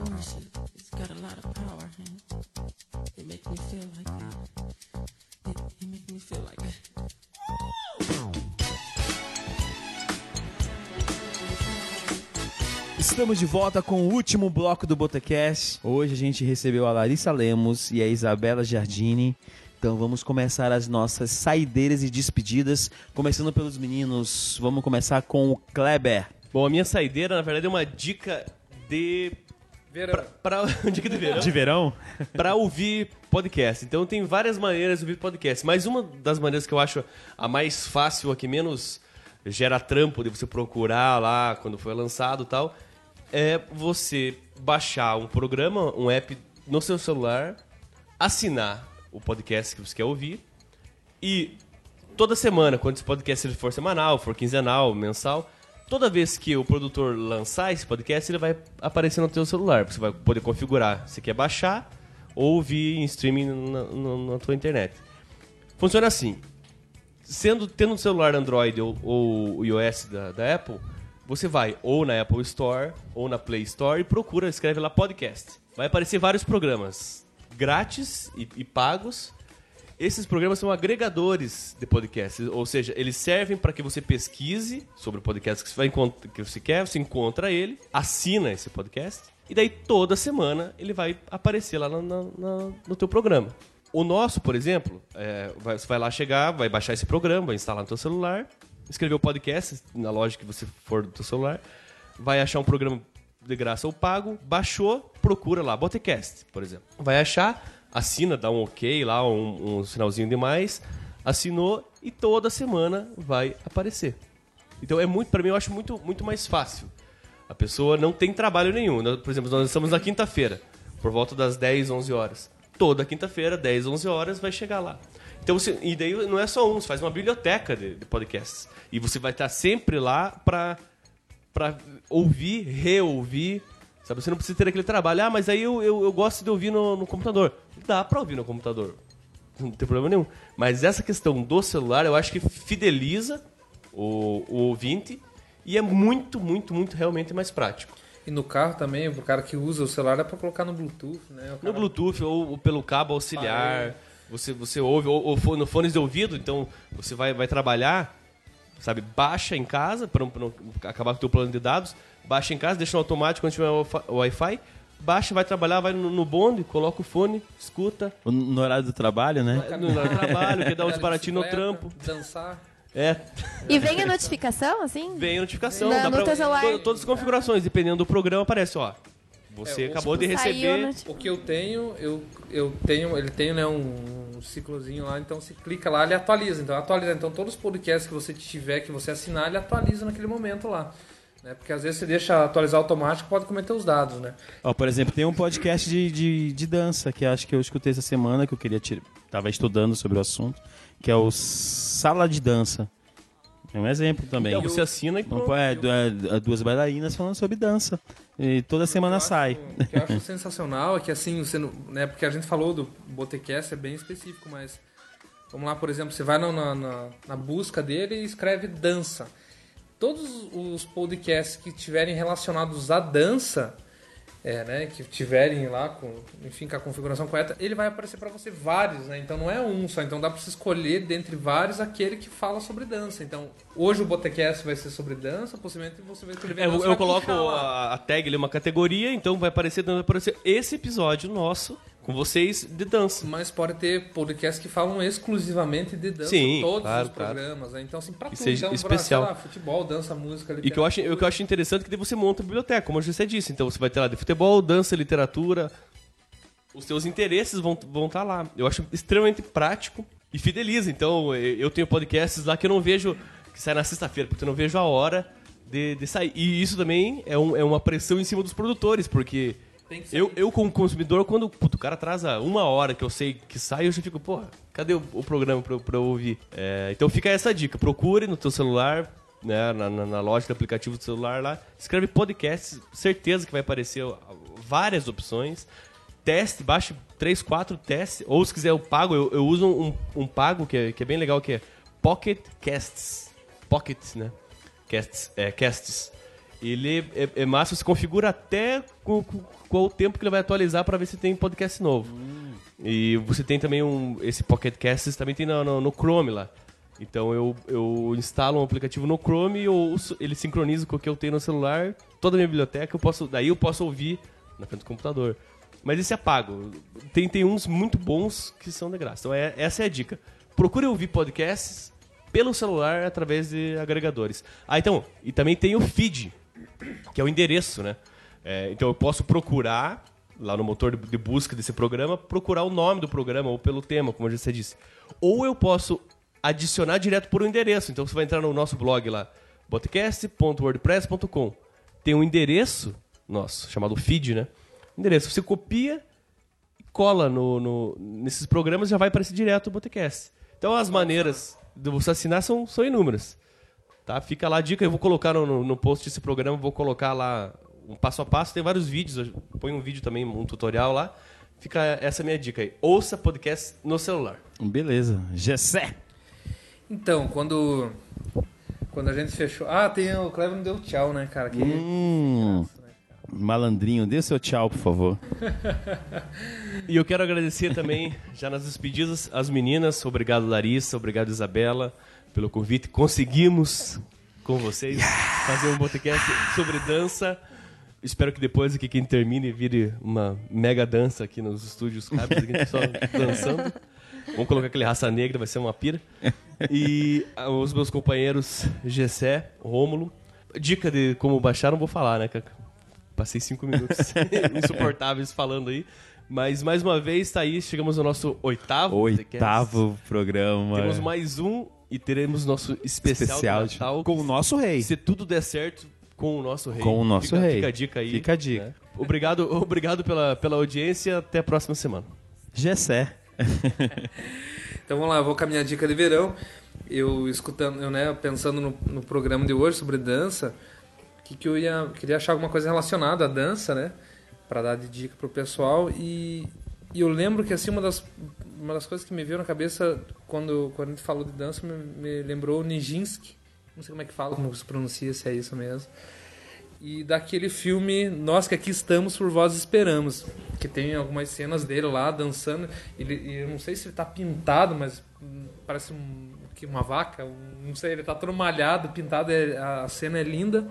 it, it's got a lot of power it makes me feel like it, it makes me feel like Estamos de volta com o último bloco do Botecast. Hoje a gente recebeu a Larissa Lemos e a Isabela Giardini. Então vamos começar as nossas saideiras e despedidas. Começando pelos meninos, vamos começar com o Kleber. Bom, a minha saideira, na verdade, é uma dica de. Verão. Pra, pra- <laughs> dica de verão. De verão? pra ouvir podcast. Então tem várias maneiras de ouvir podcast. Mas uma das maneiras que eu acho a mais fácil, a que menos gera trampo de você procurar lá quando foi lançado e tal, é você baixar um programa, um app no seu celular, assinar o podcast que você quer ouvir e toda semana, quando esse podcast for semanal, for quinzenal, mensal, toda vez que o produtor lançar esse podcast, ele vai aparecer no teu celular. Você vai poder configurar se quer baixar ou ouvir em streaming na, na- na tua internet. Funciona assim. Sendo, tendo um celular Android ou, ou iOS da, da Apple, você vai ou na Apple Store ou na Play Store e procura, escreve lá podcast. Vai aparecer vários programas grátis e, e pagos. Esses programas são agregadores de podcasts, ou seja, eles servem para que você pesquise sobre o podcast que você, vai que você quer, você encontra ele, assina esse podcast, e daí toda semana ele vai aparecer lá no, no, no- no teu programa. O nosso, por exemplo, é, vai- você vai lá chegar, vai baixar esse programa, vai instalar no teu celular, escrever o podcast na loja que você for do teu celular, vai achar um programa de graça ou pago, baixou, procura lá, Botecast, por exemplo. Vai achar, assina, dá um ok lá, um, um sinalzinho de mais, assinou e toda semana vai aparecer. Então é muito, para mim eu acho muito, muito mais fácil. A pessoa não tem trabalho nenhum. Por exemplo, nós estamos na quinta-feira, por volta das 10, 11 horas. Toda quinta-feira, 10, 11 horas, vai chegar lá. Então você, e daí não é só um, você faz uma biblioteca de, de podcasts. E você vai estar sempre lá para ouvir, reouvir. Sabe? Você não precisa ter aquele trabalho. Ah, mas aí eu, eu, eu gosto de ouvir no, no computador. Dá para ouvir no computador. <laughs> não tem problema nenhum. Mas essa questão do celular, eu acho que fideliza o, o ouvinte e é muito, muito, muito realmente mais prático. E no carro também, o cara que usa o celular é pra colocar no Bluetooth, né? O No cara- Bluetooth ou, ou pelo cabo auxiliar, você, você ouve, ou, ou no fones de ouvido, então você vai, vai trabalhar, sabe, baixa em casa, para pra acabar com o teu plano de dados, baixa em casa, deixa no automático quando tiver o Wi-Fi- baixa, vai trabalhar, vai no, no bonde, coloca o fone, escuta, No horário do trabalho, né? no, no trabalho, quer dar uns baratinhos no trampo. Dançar. É, E vem a notificação, assim? vem a notificação. Na- dá no pra- celular. to- Todas as configurações, dependendo do programa, aparece, ó. Você É, acabou de receber. O que eu tenho, eu, eu tenho, ele tem né, um ciclozinho lá, então você clica lá, ele atualiza. Então atualiza. Então todos os podcasts que você tiver, que você assinar, ele atualiza naquele momento lá. Né? Porque às vezes você deixa atualizar automático pode cometer os dados, né? Ó, por exemplo, tem um podcast de, de, de dança que acho que eu escutei essa semana, que eu queria tirar. Tava estudando sobre o assunto, que é o Sala de Dança. É um exemplo também. Então você assina e pronto. pode- é, du- é, duas bailarinas falando sobre dança. E toda semana acho- sai. O que eu acho <laughs> sensacional é que assim, você não, né, porque a gente falou do Botecast, é bem específico, mas vamos lá, por exemplo, você vai na, na, na- na busca dele e escreve dança. Todos os podcasts que tiverem relacionados à dança, é, né, que tiverem lá com, enfim, com a configuração correta, ele vai aparecer para você vários, né? Então não é um só, então dá para você escolher dentre vários aquele que fala sobre dança. Então, hoje o Botecast vai ser sobre dança, possivelmente você vai escrever É, eu, dança, eu coloco a, a tag ali, uma categoria, então vai aparecer, vai aparecer esse episódio nosso com vocês de dança. Mas pode ter podcasts que falam exclusivamente de dança, Sim, todos claro, os claro. programas, né? Então, assim, pra tudo. seja então, especial. Lá, futebol, dança, música, E que eu acho, o que eu acho interessante é que você monta a biblioteca, como você disse. Então você vai ter lá de futebol, dança, literatura. Os seus interesses vão vão estar lá. Eu acho extremamente prático e fideliza. Então eu tenho podcasts lá que eu não vejo que sai na sexta-feira, porque eu não vejo a hora de, de sair. E isso também é, um- é uma pressão em cima dos produtores, porque Tem que sair. eu, eu como consumidor, quando puto, o cara atrasa uma hora que eu sei que sai, eu já fico, porra, cadê o, o programa pra, pra eu ouvir? É, então fica essa dica, procure no teu celular, né, na, na- na loja de aplicativo do celular lá, escreve podcast, certeza que vai aparecer várias opções. Teste, baixe 3, 4 testes, ou se quiser eu pago, eu, eu uso um, um pago que é, que é bem legal, que é Pocket Casts. Pocket, né? Casts, é, casts. Ele é, é massa, você configura até com, com- o tempo que ele vai atualizar para ver se tem podcast novo. E você tem também um. Esse Pocket Casts também tem no, no- no Chrome lá. Então eu, eu instalo um aplicativo no Chrome e eu ele sincroniza com o que eu tenho no celular, toda a minha biblioteca, eu posso, daí eu posso ouvir na frente do computador. Mas esse é pago. Tem, tem uns muito bons que são de graça. Então é, essa é a dica. Procure ouvir podcasts pelo celular através de agregadores. Ah, então, e também tem o feed, que é o endereço, né? É, então eu posso procurar lá no motor de busca desse programa, procurar o nome do programa ou pelo tema, como você disse. Ou eu posso adicionar direto por um endereço. Então você vai entrar no nosso blog lá, podcast.wordpress.com. Tem um endereço nosso, chamado feed, né? Endereço. Você copia e cola no, no- nesses programas já vai aparecer direto o Botecast. Então as maneiras de você assinar são, são inúmeras. Tá? Fica lá a dica, eu vou colocar no, no- post desse programa, vou colocar lá um passo a passo, tem vários vídeos, ponho um vídeo também, um tutorial lá. Fica essa minha dica aí. Ouça podcast no celular. Beleza. Gessé. Então, quando. Quando a gente fechou. Ah, tem o Cleber não deu tchau, né, cara? Que... Hum, malandrinho, dê seu tchau, por favor. E eu quero agradecer também, já nas despedidas, as meninas. Obrigado, Larissa. Obrigado, Isabela, pelo convite. Conseguimos, com vocês, fazer um podcast sobre dança. Espero que depois aqui quem termine vire uma mega dança aqui nos estúdios Cabos, aqui, só <laughs> dançando. Vamos colocar aquele raça negra, vai ser uma pira. E ah, os meus companheiros Gessé, Rômulo. Dica de como baixar, não vou falar, né? Caca? Passei cinco minutos <laughs> insuportáveis falando aí. Mas mais uma vez tá aí, chegamos ao nosso oitavo. Oitavo programa. Temos mais um e teremos nosso especial, Especial de Natal. com o nosso rei. Se tudo der certo, com o nosso rei. Com o nosso Fica- rei. Fica a dica aí. Fica a dica. né? Obrigado, <laughs> obrigado pela, pela audiência. Até a próxima semana. Gessé. <laughs> Então vamos lá, eu vou com a minha dica de verão. Eu escutando, eu, né, pensando no, no programa de hoje sobre dança, que, que eu ia queria achar alguma coisa relacionada à dança, né, para dar de dica pro pessoal e e eu lembro que assim uma das uma das coisas que me veio na cabeça quando quando a gente falou de dança me, me lembrou Nijinsky. Não sei como é que fala, como se pronuncia, se é isso mesmo. E daquele filme Nós que aqui estamos por vós esperamos, que tem algumas cenas dele lá dançando. Ele, e eu não sei se ele tá pintado, mas parece um, uma vaca, um- não sei, ele tá todo malhado, pintado, é- a cena é linda.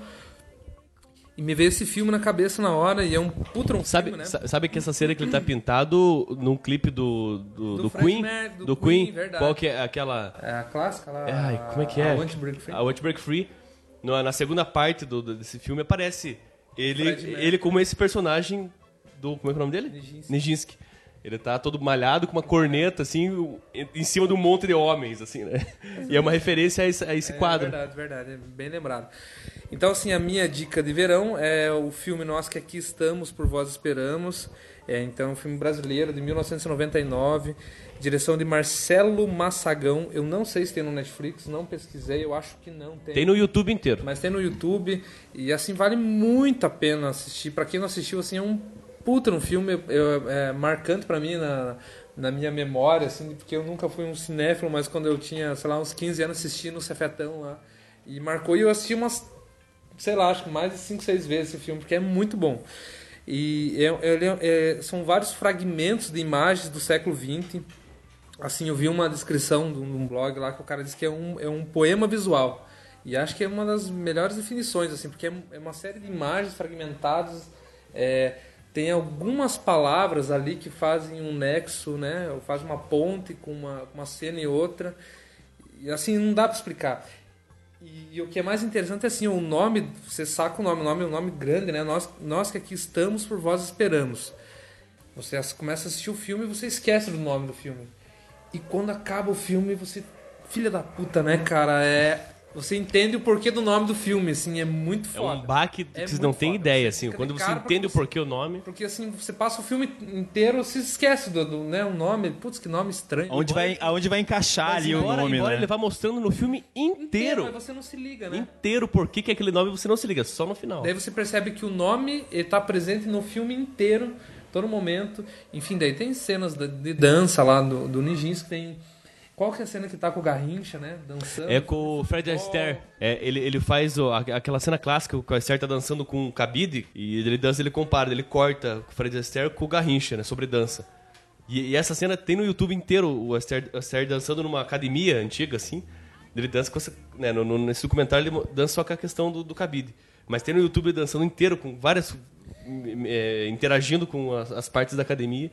E me veio esse filme na cabeça na hora, e é um puta um Sabe, filme, né? sa- sabe que essa cena que ele tá pintado num clipe do, do, Do do Queen? Do do Queen, Queen. verdade. Qual que é aquela. É a clássica lá. Ai, como é que é? A Want to Break Free. A Want Break Free. No- na segunda parte do, desse filme aparece ele, Fred ele como esse personagem do. Como é é o nome dele? Nijinsky. Nijinsky. Ele tá todo malhado com uma corneta, assim, em- em cima de um monte de homens, assim, né? <laughs> E é uma referência a esse, a esse É quadro. verdade, verdade, é bem lembrado. Então, assim, a minha dica de verão é o filme Nós que Aqui Estamos, Por Vós Esperamos. É, então, um filme brasileiro de 1999, direção de Marcelo Massagão. Eu não sei se tem no Netflix, não pesquisei, eu acho que não tem. Tem no YouTube inteiro. Mas tem no YouTube e assim vale muito a pena assistir. Pra quem não assistiu, assim é um puta um filme eu- é, marcante pra mim na, na minha memória, assim, porque eu nunca fui um cinéfilo, mas quando eu tinha, sei lá, uns 15 anos assisti no Cefetão lá e marcou e eu assisti umas, sei lá, acho que mais de 5, 6 vezes esse filme, porque é muito bom. E eu- eu lem- é, são vários fragmentos de imagens do século XX. Assim, eu vi uma descrição de um de um blog lá que o cara disse que é um, é um poema visual. E acho que é uma das melhores definições, assim, porque é é uma série de imagens fragmentadas. é, tem algumas palavras ali que fazem um nexo, né? Ou faz uma ponte com uma, uma cena e outra. E assim, não dá para explicar. E, e o que é mais interessante é assim, o nome, você saca o nome, o nome é um nome grande, né? Nós, nós que aqui estamos por vós esperamos. Você começa a assistir o filme e você esquece do nome do filme. E quando acaba o filme, você. Filha da puta, né, cara? É. Você entende o porquê do nome do filme, assim, é muito É foda. um baque que É vocês não têm ideia, Você assim. Quando você entende o porque porquê o nome. Porque assim, você passa o filme inteiro, se esquece do, do né, o nome. Putz, que nome estranho. Onde vai, aonde vai encaixar Mas ali o embora, nome, embora né? ele vá mostrando no filme inteiro. Mas você não se liga, né? Inteiro por que que é aquele nome você não se liga, só no final. Daí você percebe que o nome está presente no filme inteiro, todo momento. Enfim, daí tem cenas de, de dança lá do, do Nijinsky, tem... Qual que é a cena que tá com o Garrincha, né? Dançando. É com o Fred Astaire. É, ele, ele faz aquela cena clássica que o Astaire tá dançando com o Cabide e ele dança, ele compara, ele corta o Fred Astaire com o Garrincha, né, sobre dança. E, e essa cena tem no YouTube inteiro o Astaire, Astaire dançando numa academia antiga, assim. Ele dança com essa, né, no, nesse documentário ele dança só com a questão do, do Cabide. Mas tem no YouTube ele dançando inteiro, com várias. é, interagindo com as, as partes da academia.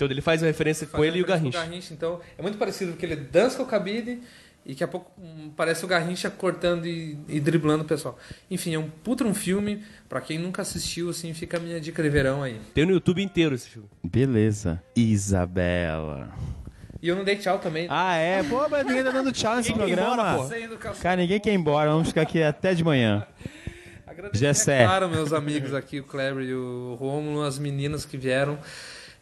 Então ele faz a referência com Faz ele e o com Garrincha. Então, é muito parecido porque ele dança com o cabide e daqui a pouco hum, parece o Garrincha cortando e, e driblando o pessoal. Enfim, é um puta um filme. Pra quem nunca assistiu, assim, fica a minha dica de verão aí. Tem no YouTube inteiro esse filme. Beleza. Isabela. E eu não dei tchau também. Ah, é? Pô, mas ninguém tá dando tchau nesse programa. embora, com Cara, ninguém quer ir embora. Vamos ficar aqui até de manhã. Agradecer, Gessé. é claro, meus amigos aqui, o Kleber e o Rômulo, as meninas que vieram.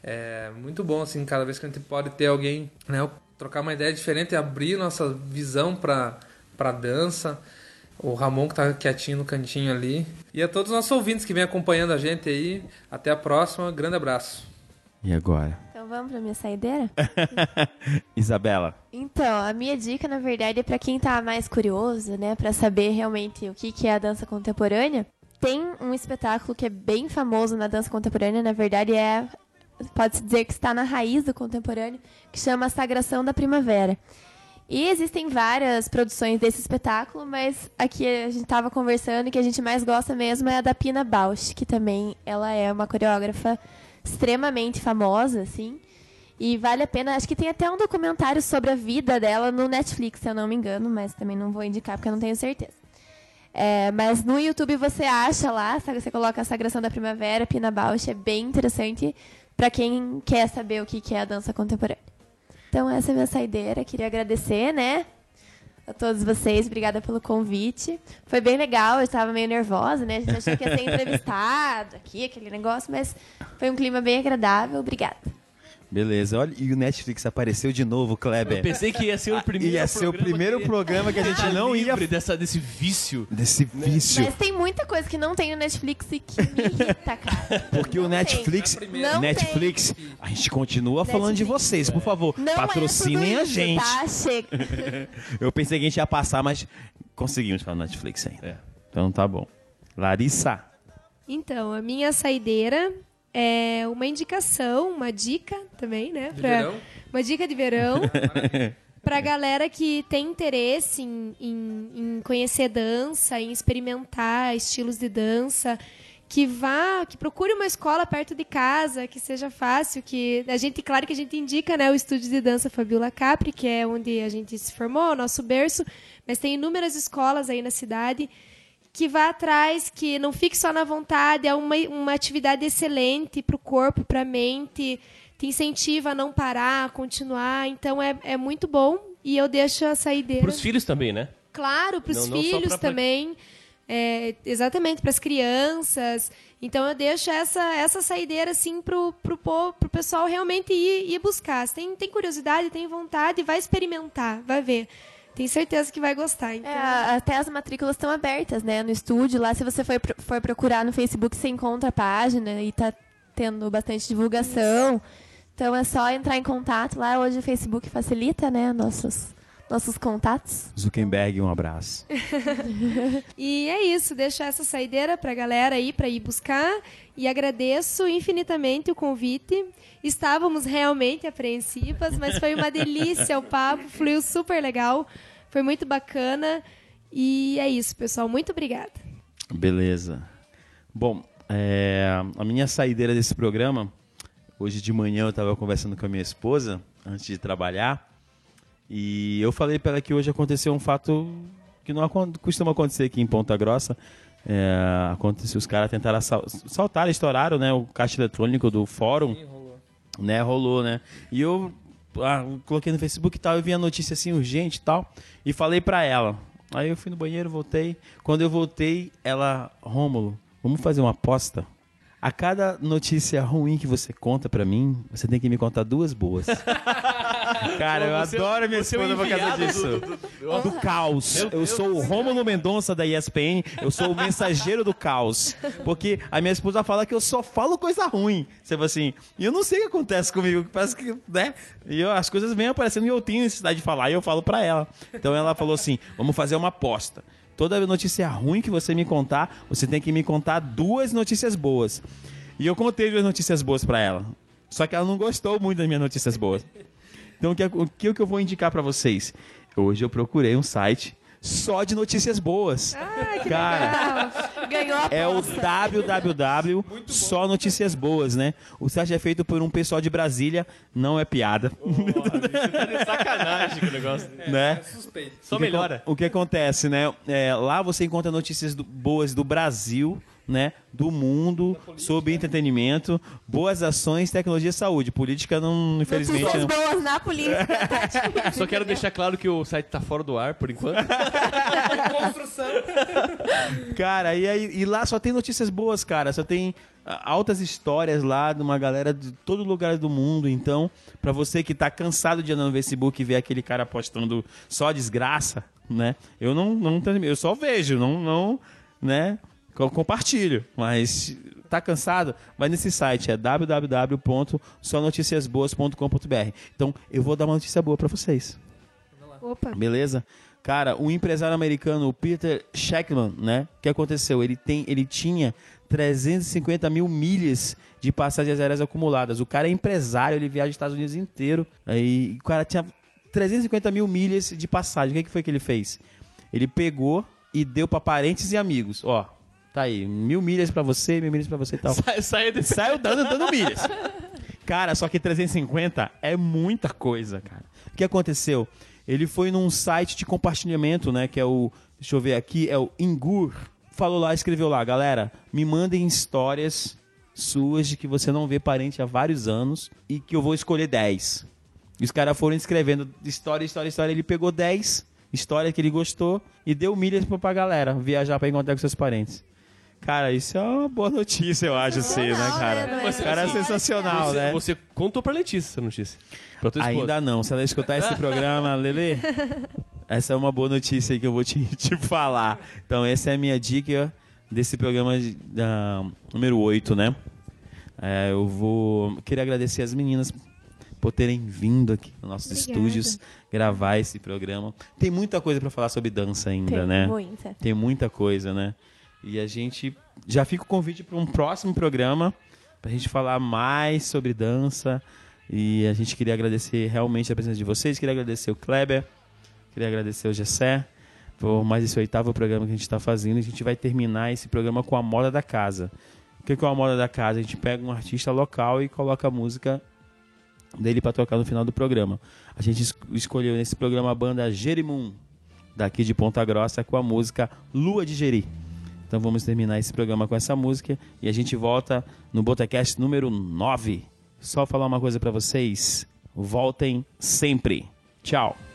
É muito bom, assim, cada vez que a gente pode ter alguém, né, trocar uma ideia diferente e abrir nossa visão para para dança. O Ramon que tá quietinho no cantinho ali. E a todos os nossos ouvintes que vêm acompanhando a gente aí. Até a próxima. Grande abraço. E agora? Então vamos pra minha saideira? <laughs> Isabela. Então, a minha dica, na verdade, é pra quem tá mais curioso, né, Pra saber realmente o que que é a dança contemporânea. Tem um espetáculo que é bem famoso na dança contemporânea, na verdade é pode-se dizer que está na raiz do contemporâneo, que chama a Sagração da Primavera. E existem várias produções desse espetáculo, mas aqui a gente estava conversando e que a gente mais gosta mesmo é a da Pina Bausch, que também ela é uma coreógrafa extremamente famosa, assim. E vale a pena, acho que tem até um documentário sobre a vida dela no Netflix, se eu não me engano, mas também não vou indicar porque eu não tenho certeza. É, mas no YouTube você acha lá, você coloca a Sagração da Primavera, Pina Bausch, é bem interessante para quem quer saber o que é a dança contemporânea. Então essa é a minha saideira, queria agradecer, né? A todos vocês, obrigada pelo convite. Foi bem legal, eu estava meio nervosa, né? A gente achou que ia ser <laughs> entrevistado aqui, aquele negócio, mas foi um clima bem agradável. Obrigada. Beleza, olha, e o Netflix apareceu de novo, Kleber. Eu pensei que ia ser o primeiro Ia ser o primeiro programa que a gente Tá não ia livre dessa, desse vício. desse vício. Mas tem muita coisa que não tem no Netflix e que me irrita, <laughs> cara. Porque o Netflix, Não Netflix, a gente continua falando de vocês, por favor, Não patrocinem é a tudo isso, gente. Tá? Chega. <laughs> Eu pensei que a gente ia passar, mas conseguimos falar no Netflix ainda. É. Então tá bom. Larissa, Então, a minha saideira é uma indicação, uma dica também, né? De pra- verão? Uma dica de verão. <laughs> pra galera que tem interesse em, em- em conhecer dança, em experimentar estilos de dança, que vá, que procure uma escola perto de casa, que seja fácil, que a gente, claro que a gente indica, né, o estúdio de dança Fabiola Capri, que é onde a gente se formou, o nosso berço, mas tem inúmeras escolas aí na cidade que vá atrás, que não fique só na vontade, é uma, uma atividade excelente para o corpo, para a mente, te incentiva a não parar, a continuar, então é, é muito bom e eu deixo a saideira. Pros filhos também, né? Claro, para os filhos pra- também. é, exatamente, para as crianças. Então eu deixo essa, essa saideira assim pro, pro, po- pro pessoal realmente ir, ir buscar. Se tem, tem curiosidade, tem vontade, vai experimentar, vai ver. Tenho certeza que vai gostar. Então... É, até as matrículas estão abertas, né? No estúdio, lá se você for, for procurar no Facebook, você encontra a página e tá tendo bastante divulgação. Então é só entrar em contato lá. Hoje o Facebook facilita, né? Nossos, nossos contatos. Zuckerberg, um abraço. <laughs> E é isso, deixo essa saideira pra galera aí pra ir buscar e agradeço infinitamente o convite. Estávamos realmente apreensivas, mas foi uma delícia o papo, fluiu super legal, foi muito bacana. E é isso, pessoal, muito obrigada. Beleza. Bom, é, a minha saideira desse programa, hoje de manhã eu estava conversando com a minha esposa, antes de trabalhar, e eu falei para ela que hoje aconteceu um fato que não costuma acontecer aqui em Ponta Grossa. É, aconteceu, os caras tentaram saltar, estouraram né, o caixa eletrônico do fórum. Né, rolou, né? E eu ah, coloquei no Facebook e tal, eu vi a notícia assim, urgente e tal, e falei pra ela. Aí eu fui no banheiro, voltei. Quando eu voltei, ela, Rômulo, vamos fazer uma aposta? A cada notícia ruim que você conta pra mim, você tem que me contar duas boas. <laughs> Cara, eu Você- adoro a minha é esposa por causa disso. do- Do, do- caos. Meu eu Deus sou o Rômulo Mendonça da ESPN, eu sou o mensageiro do caos. Porque a minha esposa fala que eu só falo coisa ruim. Você fala assim, e eu não sei o que acontece comigo, parece que, né? E eu- as coisas vêm aparecendo e eu tenho necessidade de falar e eu falo pra ela. Então ela falou assim: vamos fazer uma aposta. Toda notícia ruim que você me contar, você tem que me contar duas notícias boas. E eu contei duas notícias boas pra ela. Só que ela não gostou muito das minhas notícias boas. Então, o que, o que que eu vou indicar pra vocês? Hoje eu procurei um site só de notícias boas. Cara, Ganhou a é o www só notícias boas, né? O site é feito por um pessoal de Brasília, não é piada, Sacanagem que o negócio. <laughs> né? Suspeito. Só O que melhora. O que acontece, né? É, lá você encontra notícias do- boas do Brasil, né? Do mundo, sobre entretenimento, boas ações, tecnologia e saúde. Política não, infelizmente, Notícias não. boas na polícia. <laughs> Tati. Só quero deixar claro que o site tá fora do ar por enquanto. <laughs> Construção. Cara, e, aí, e lá só tem notícias boas, cara. Só tem ah, altas histórias lá de uma galera de todo lugar do mundo. Então, pra você que tá cansado de andar no Facebook e ver aquele cara postando só desgraça, né? Eu não, não eu só vejo, não, não, né? Co- Compartilho, mas tá cansado? Vai nesse site, é www.sonoticiasboas.com.br. Então, eu vou dar uma notícia boa pra vocês. Opa. Beleza? Cara, um empresário americano, o Peter Shackman, né? O que aconteceu? Ele, tem, ele tinha 350 mil milhas de passagens aéreas acumuladas. O cara é empresário, ele viaja os Estados Unidos inteiro. Aí o cara tinha 350 mil milhas de passagem. O que, que foi que ele fez? Ele pegou e deu pra parentes e amigos. Ó, tá aí, mil milhas pra você, mil milhas pra você e tal. <laughs> Sai, sai desse... Saiu dando, dando milhas. <laughs> Cara, só que 350 é muita coisa, cara. O que aconteceu? Ele foi num site de compartilhamento, né? Que é o. Deixa eu ver aqui, é o Ingur. Falou lá, escreveu lá, galera, me mandem histórias suas de que você não vê parente há vários anos e que eu vou escolher 10. E os caras foram escrevendo história, história, história. Ele pegou 10 histórias que ele gostou e deu milhas pra, pra galera viajar pra encontrar com seus parentes. Cara, isso é uma boa notícia, eu acho, assim, né, cara? Mas, O cara é sensacional, você, né? você contou pra Letícia essa notícia. Pra tua esposa. Ainda não. Se ela escutar esse programa, <laughs> Lele, essa é uma boa notícia aí que eu vou te, <laughs> te falar. Então, essa é a minha dica desse programa de- da, número 8, né? É, eu vou. Queria agradecer as meninas por terem vindo aqui nos nossos Obrigada. estúdios gravar esse programa. Tem muita coisa para falar sobre dança ainda, Tem né? muita. Tem muita coisa, né? E a gente já fica o convite para um próximo programa para a gente falar mais sobre dança. E a gente queria agradecer realmente a presença de vocês, queria agradecer o Kleber, queria agradecer o Gessé por mais esse oitavo programa que a gente está fazendo. A gente vai terminar esse programa com a moda da casa. O que que é a moda da casa? A gente pega um artista local e coloca a música dele para tocar no final do programa. A gente es- escolheu nesse programa a banda Jerimum, daqui de Ponta Grossa, com a música Lua de Jeri. Então vamos terminar esse programa com essa música e a gente volta no Botecast número 9. Só falar uma coisa para vocês, voltem sempre. Tchau.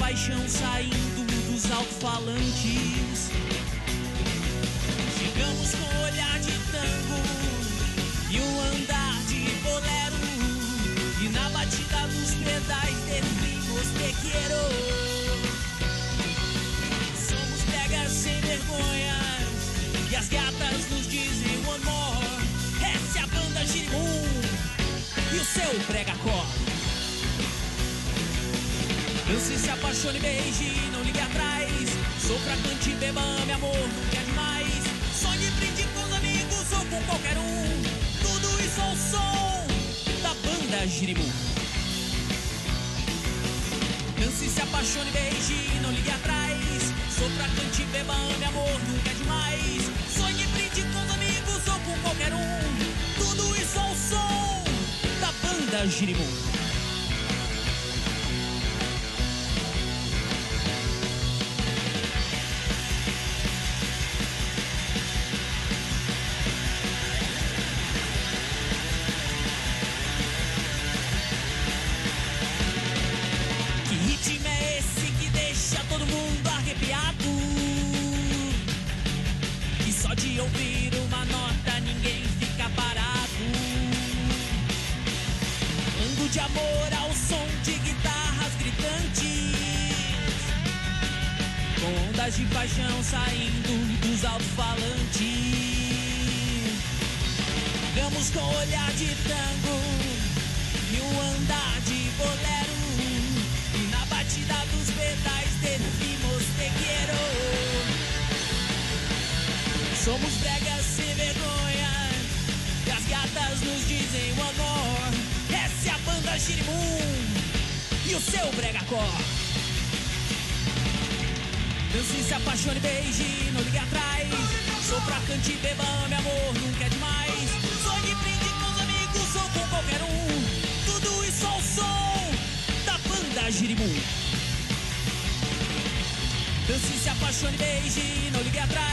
Paixão saindo dos alto-falantes. Chegamos com olhar de tango e um andar de bolero. E na batida dos pedais definimos quiero. Somos pregas sem vergonhas e as gatas nos dizem one more. Essa é a banda Girimum e o seu prega-cor. Dance, se apaixone, beije, não ligue atrás. Sofra, cante, beba, ame, amor, nunca é demais. Sonhe, brinde com os amigos ou com qualquer um. Tudo isso ao som da banda Girimum. Dance, se apaixone, beije, não ligue atrás. Sopra, cante, beba, ame, amor, nunca é demais. Sonhe, brinde com os amigos ou com qualquer um. Tudo isso ao som da banda Girimum. Apaixone, beije, não ligue atrás. Sopra, cante, beba, ame, amor, nunca é demais. Sonhe, brinde com os amigos ou com qualquer um. Tudo isso ao som da banda Girimum. Dance, se apaixone, beije, não ligue atrás.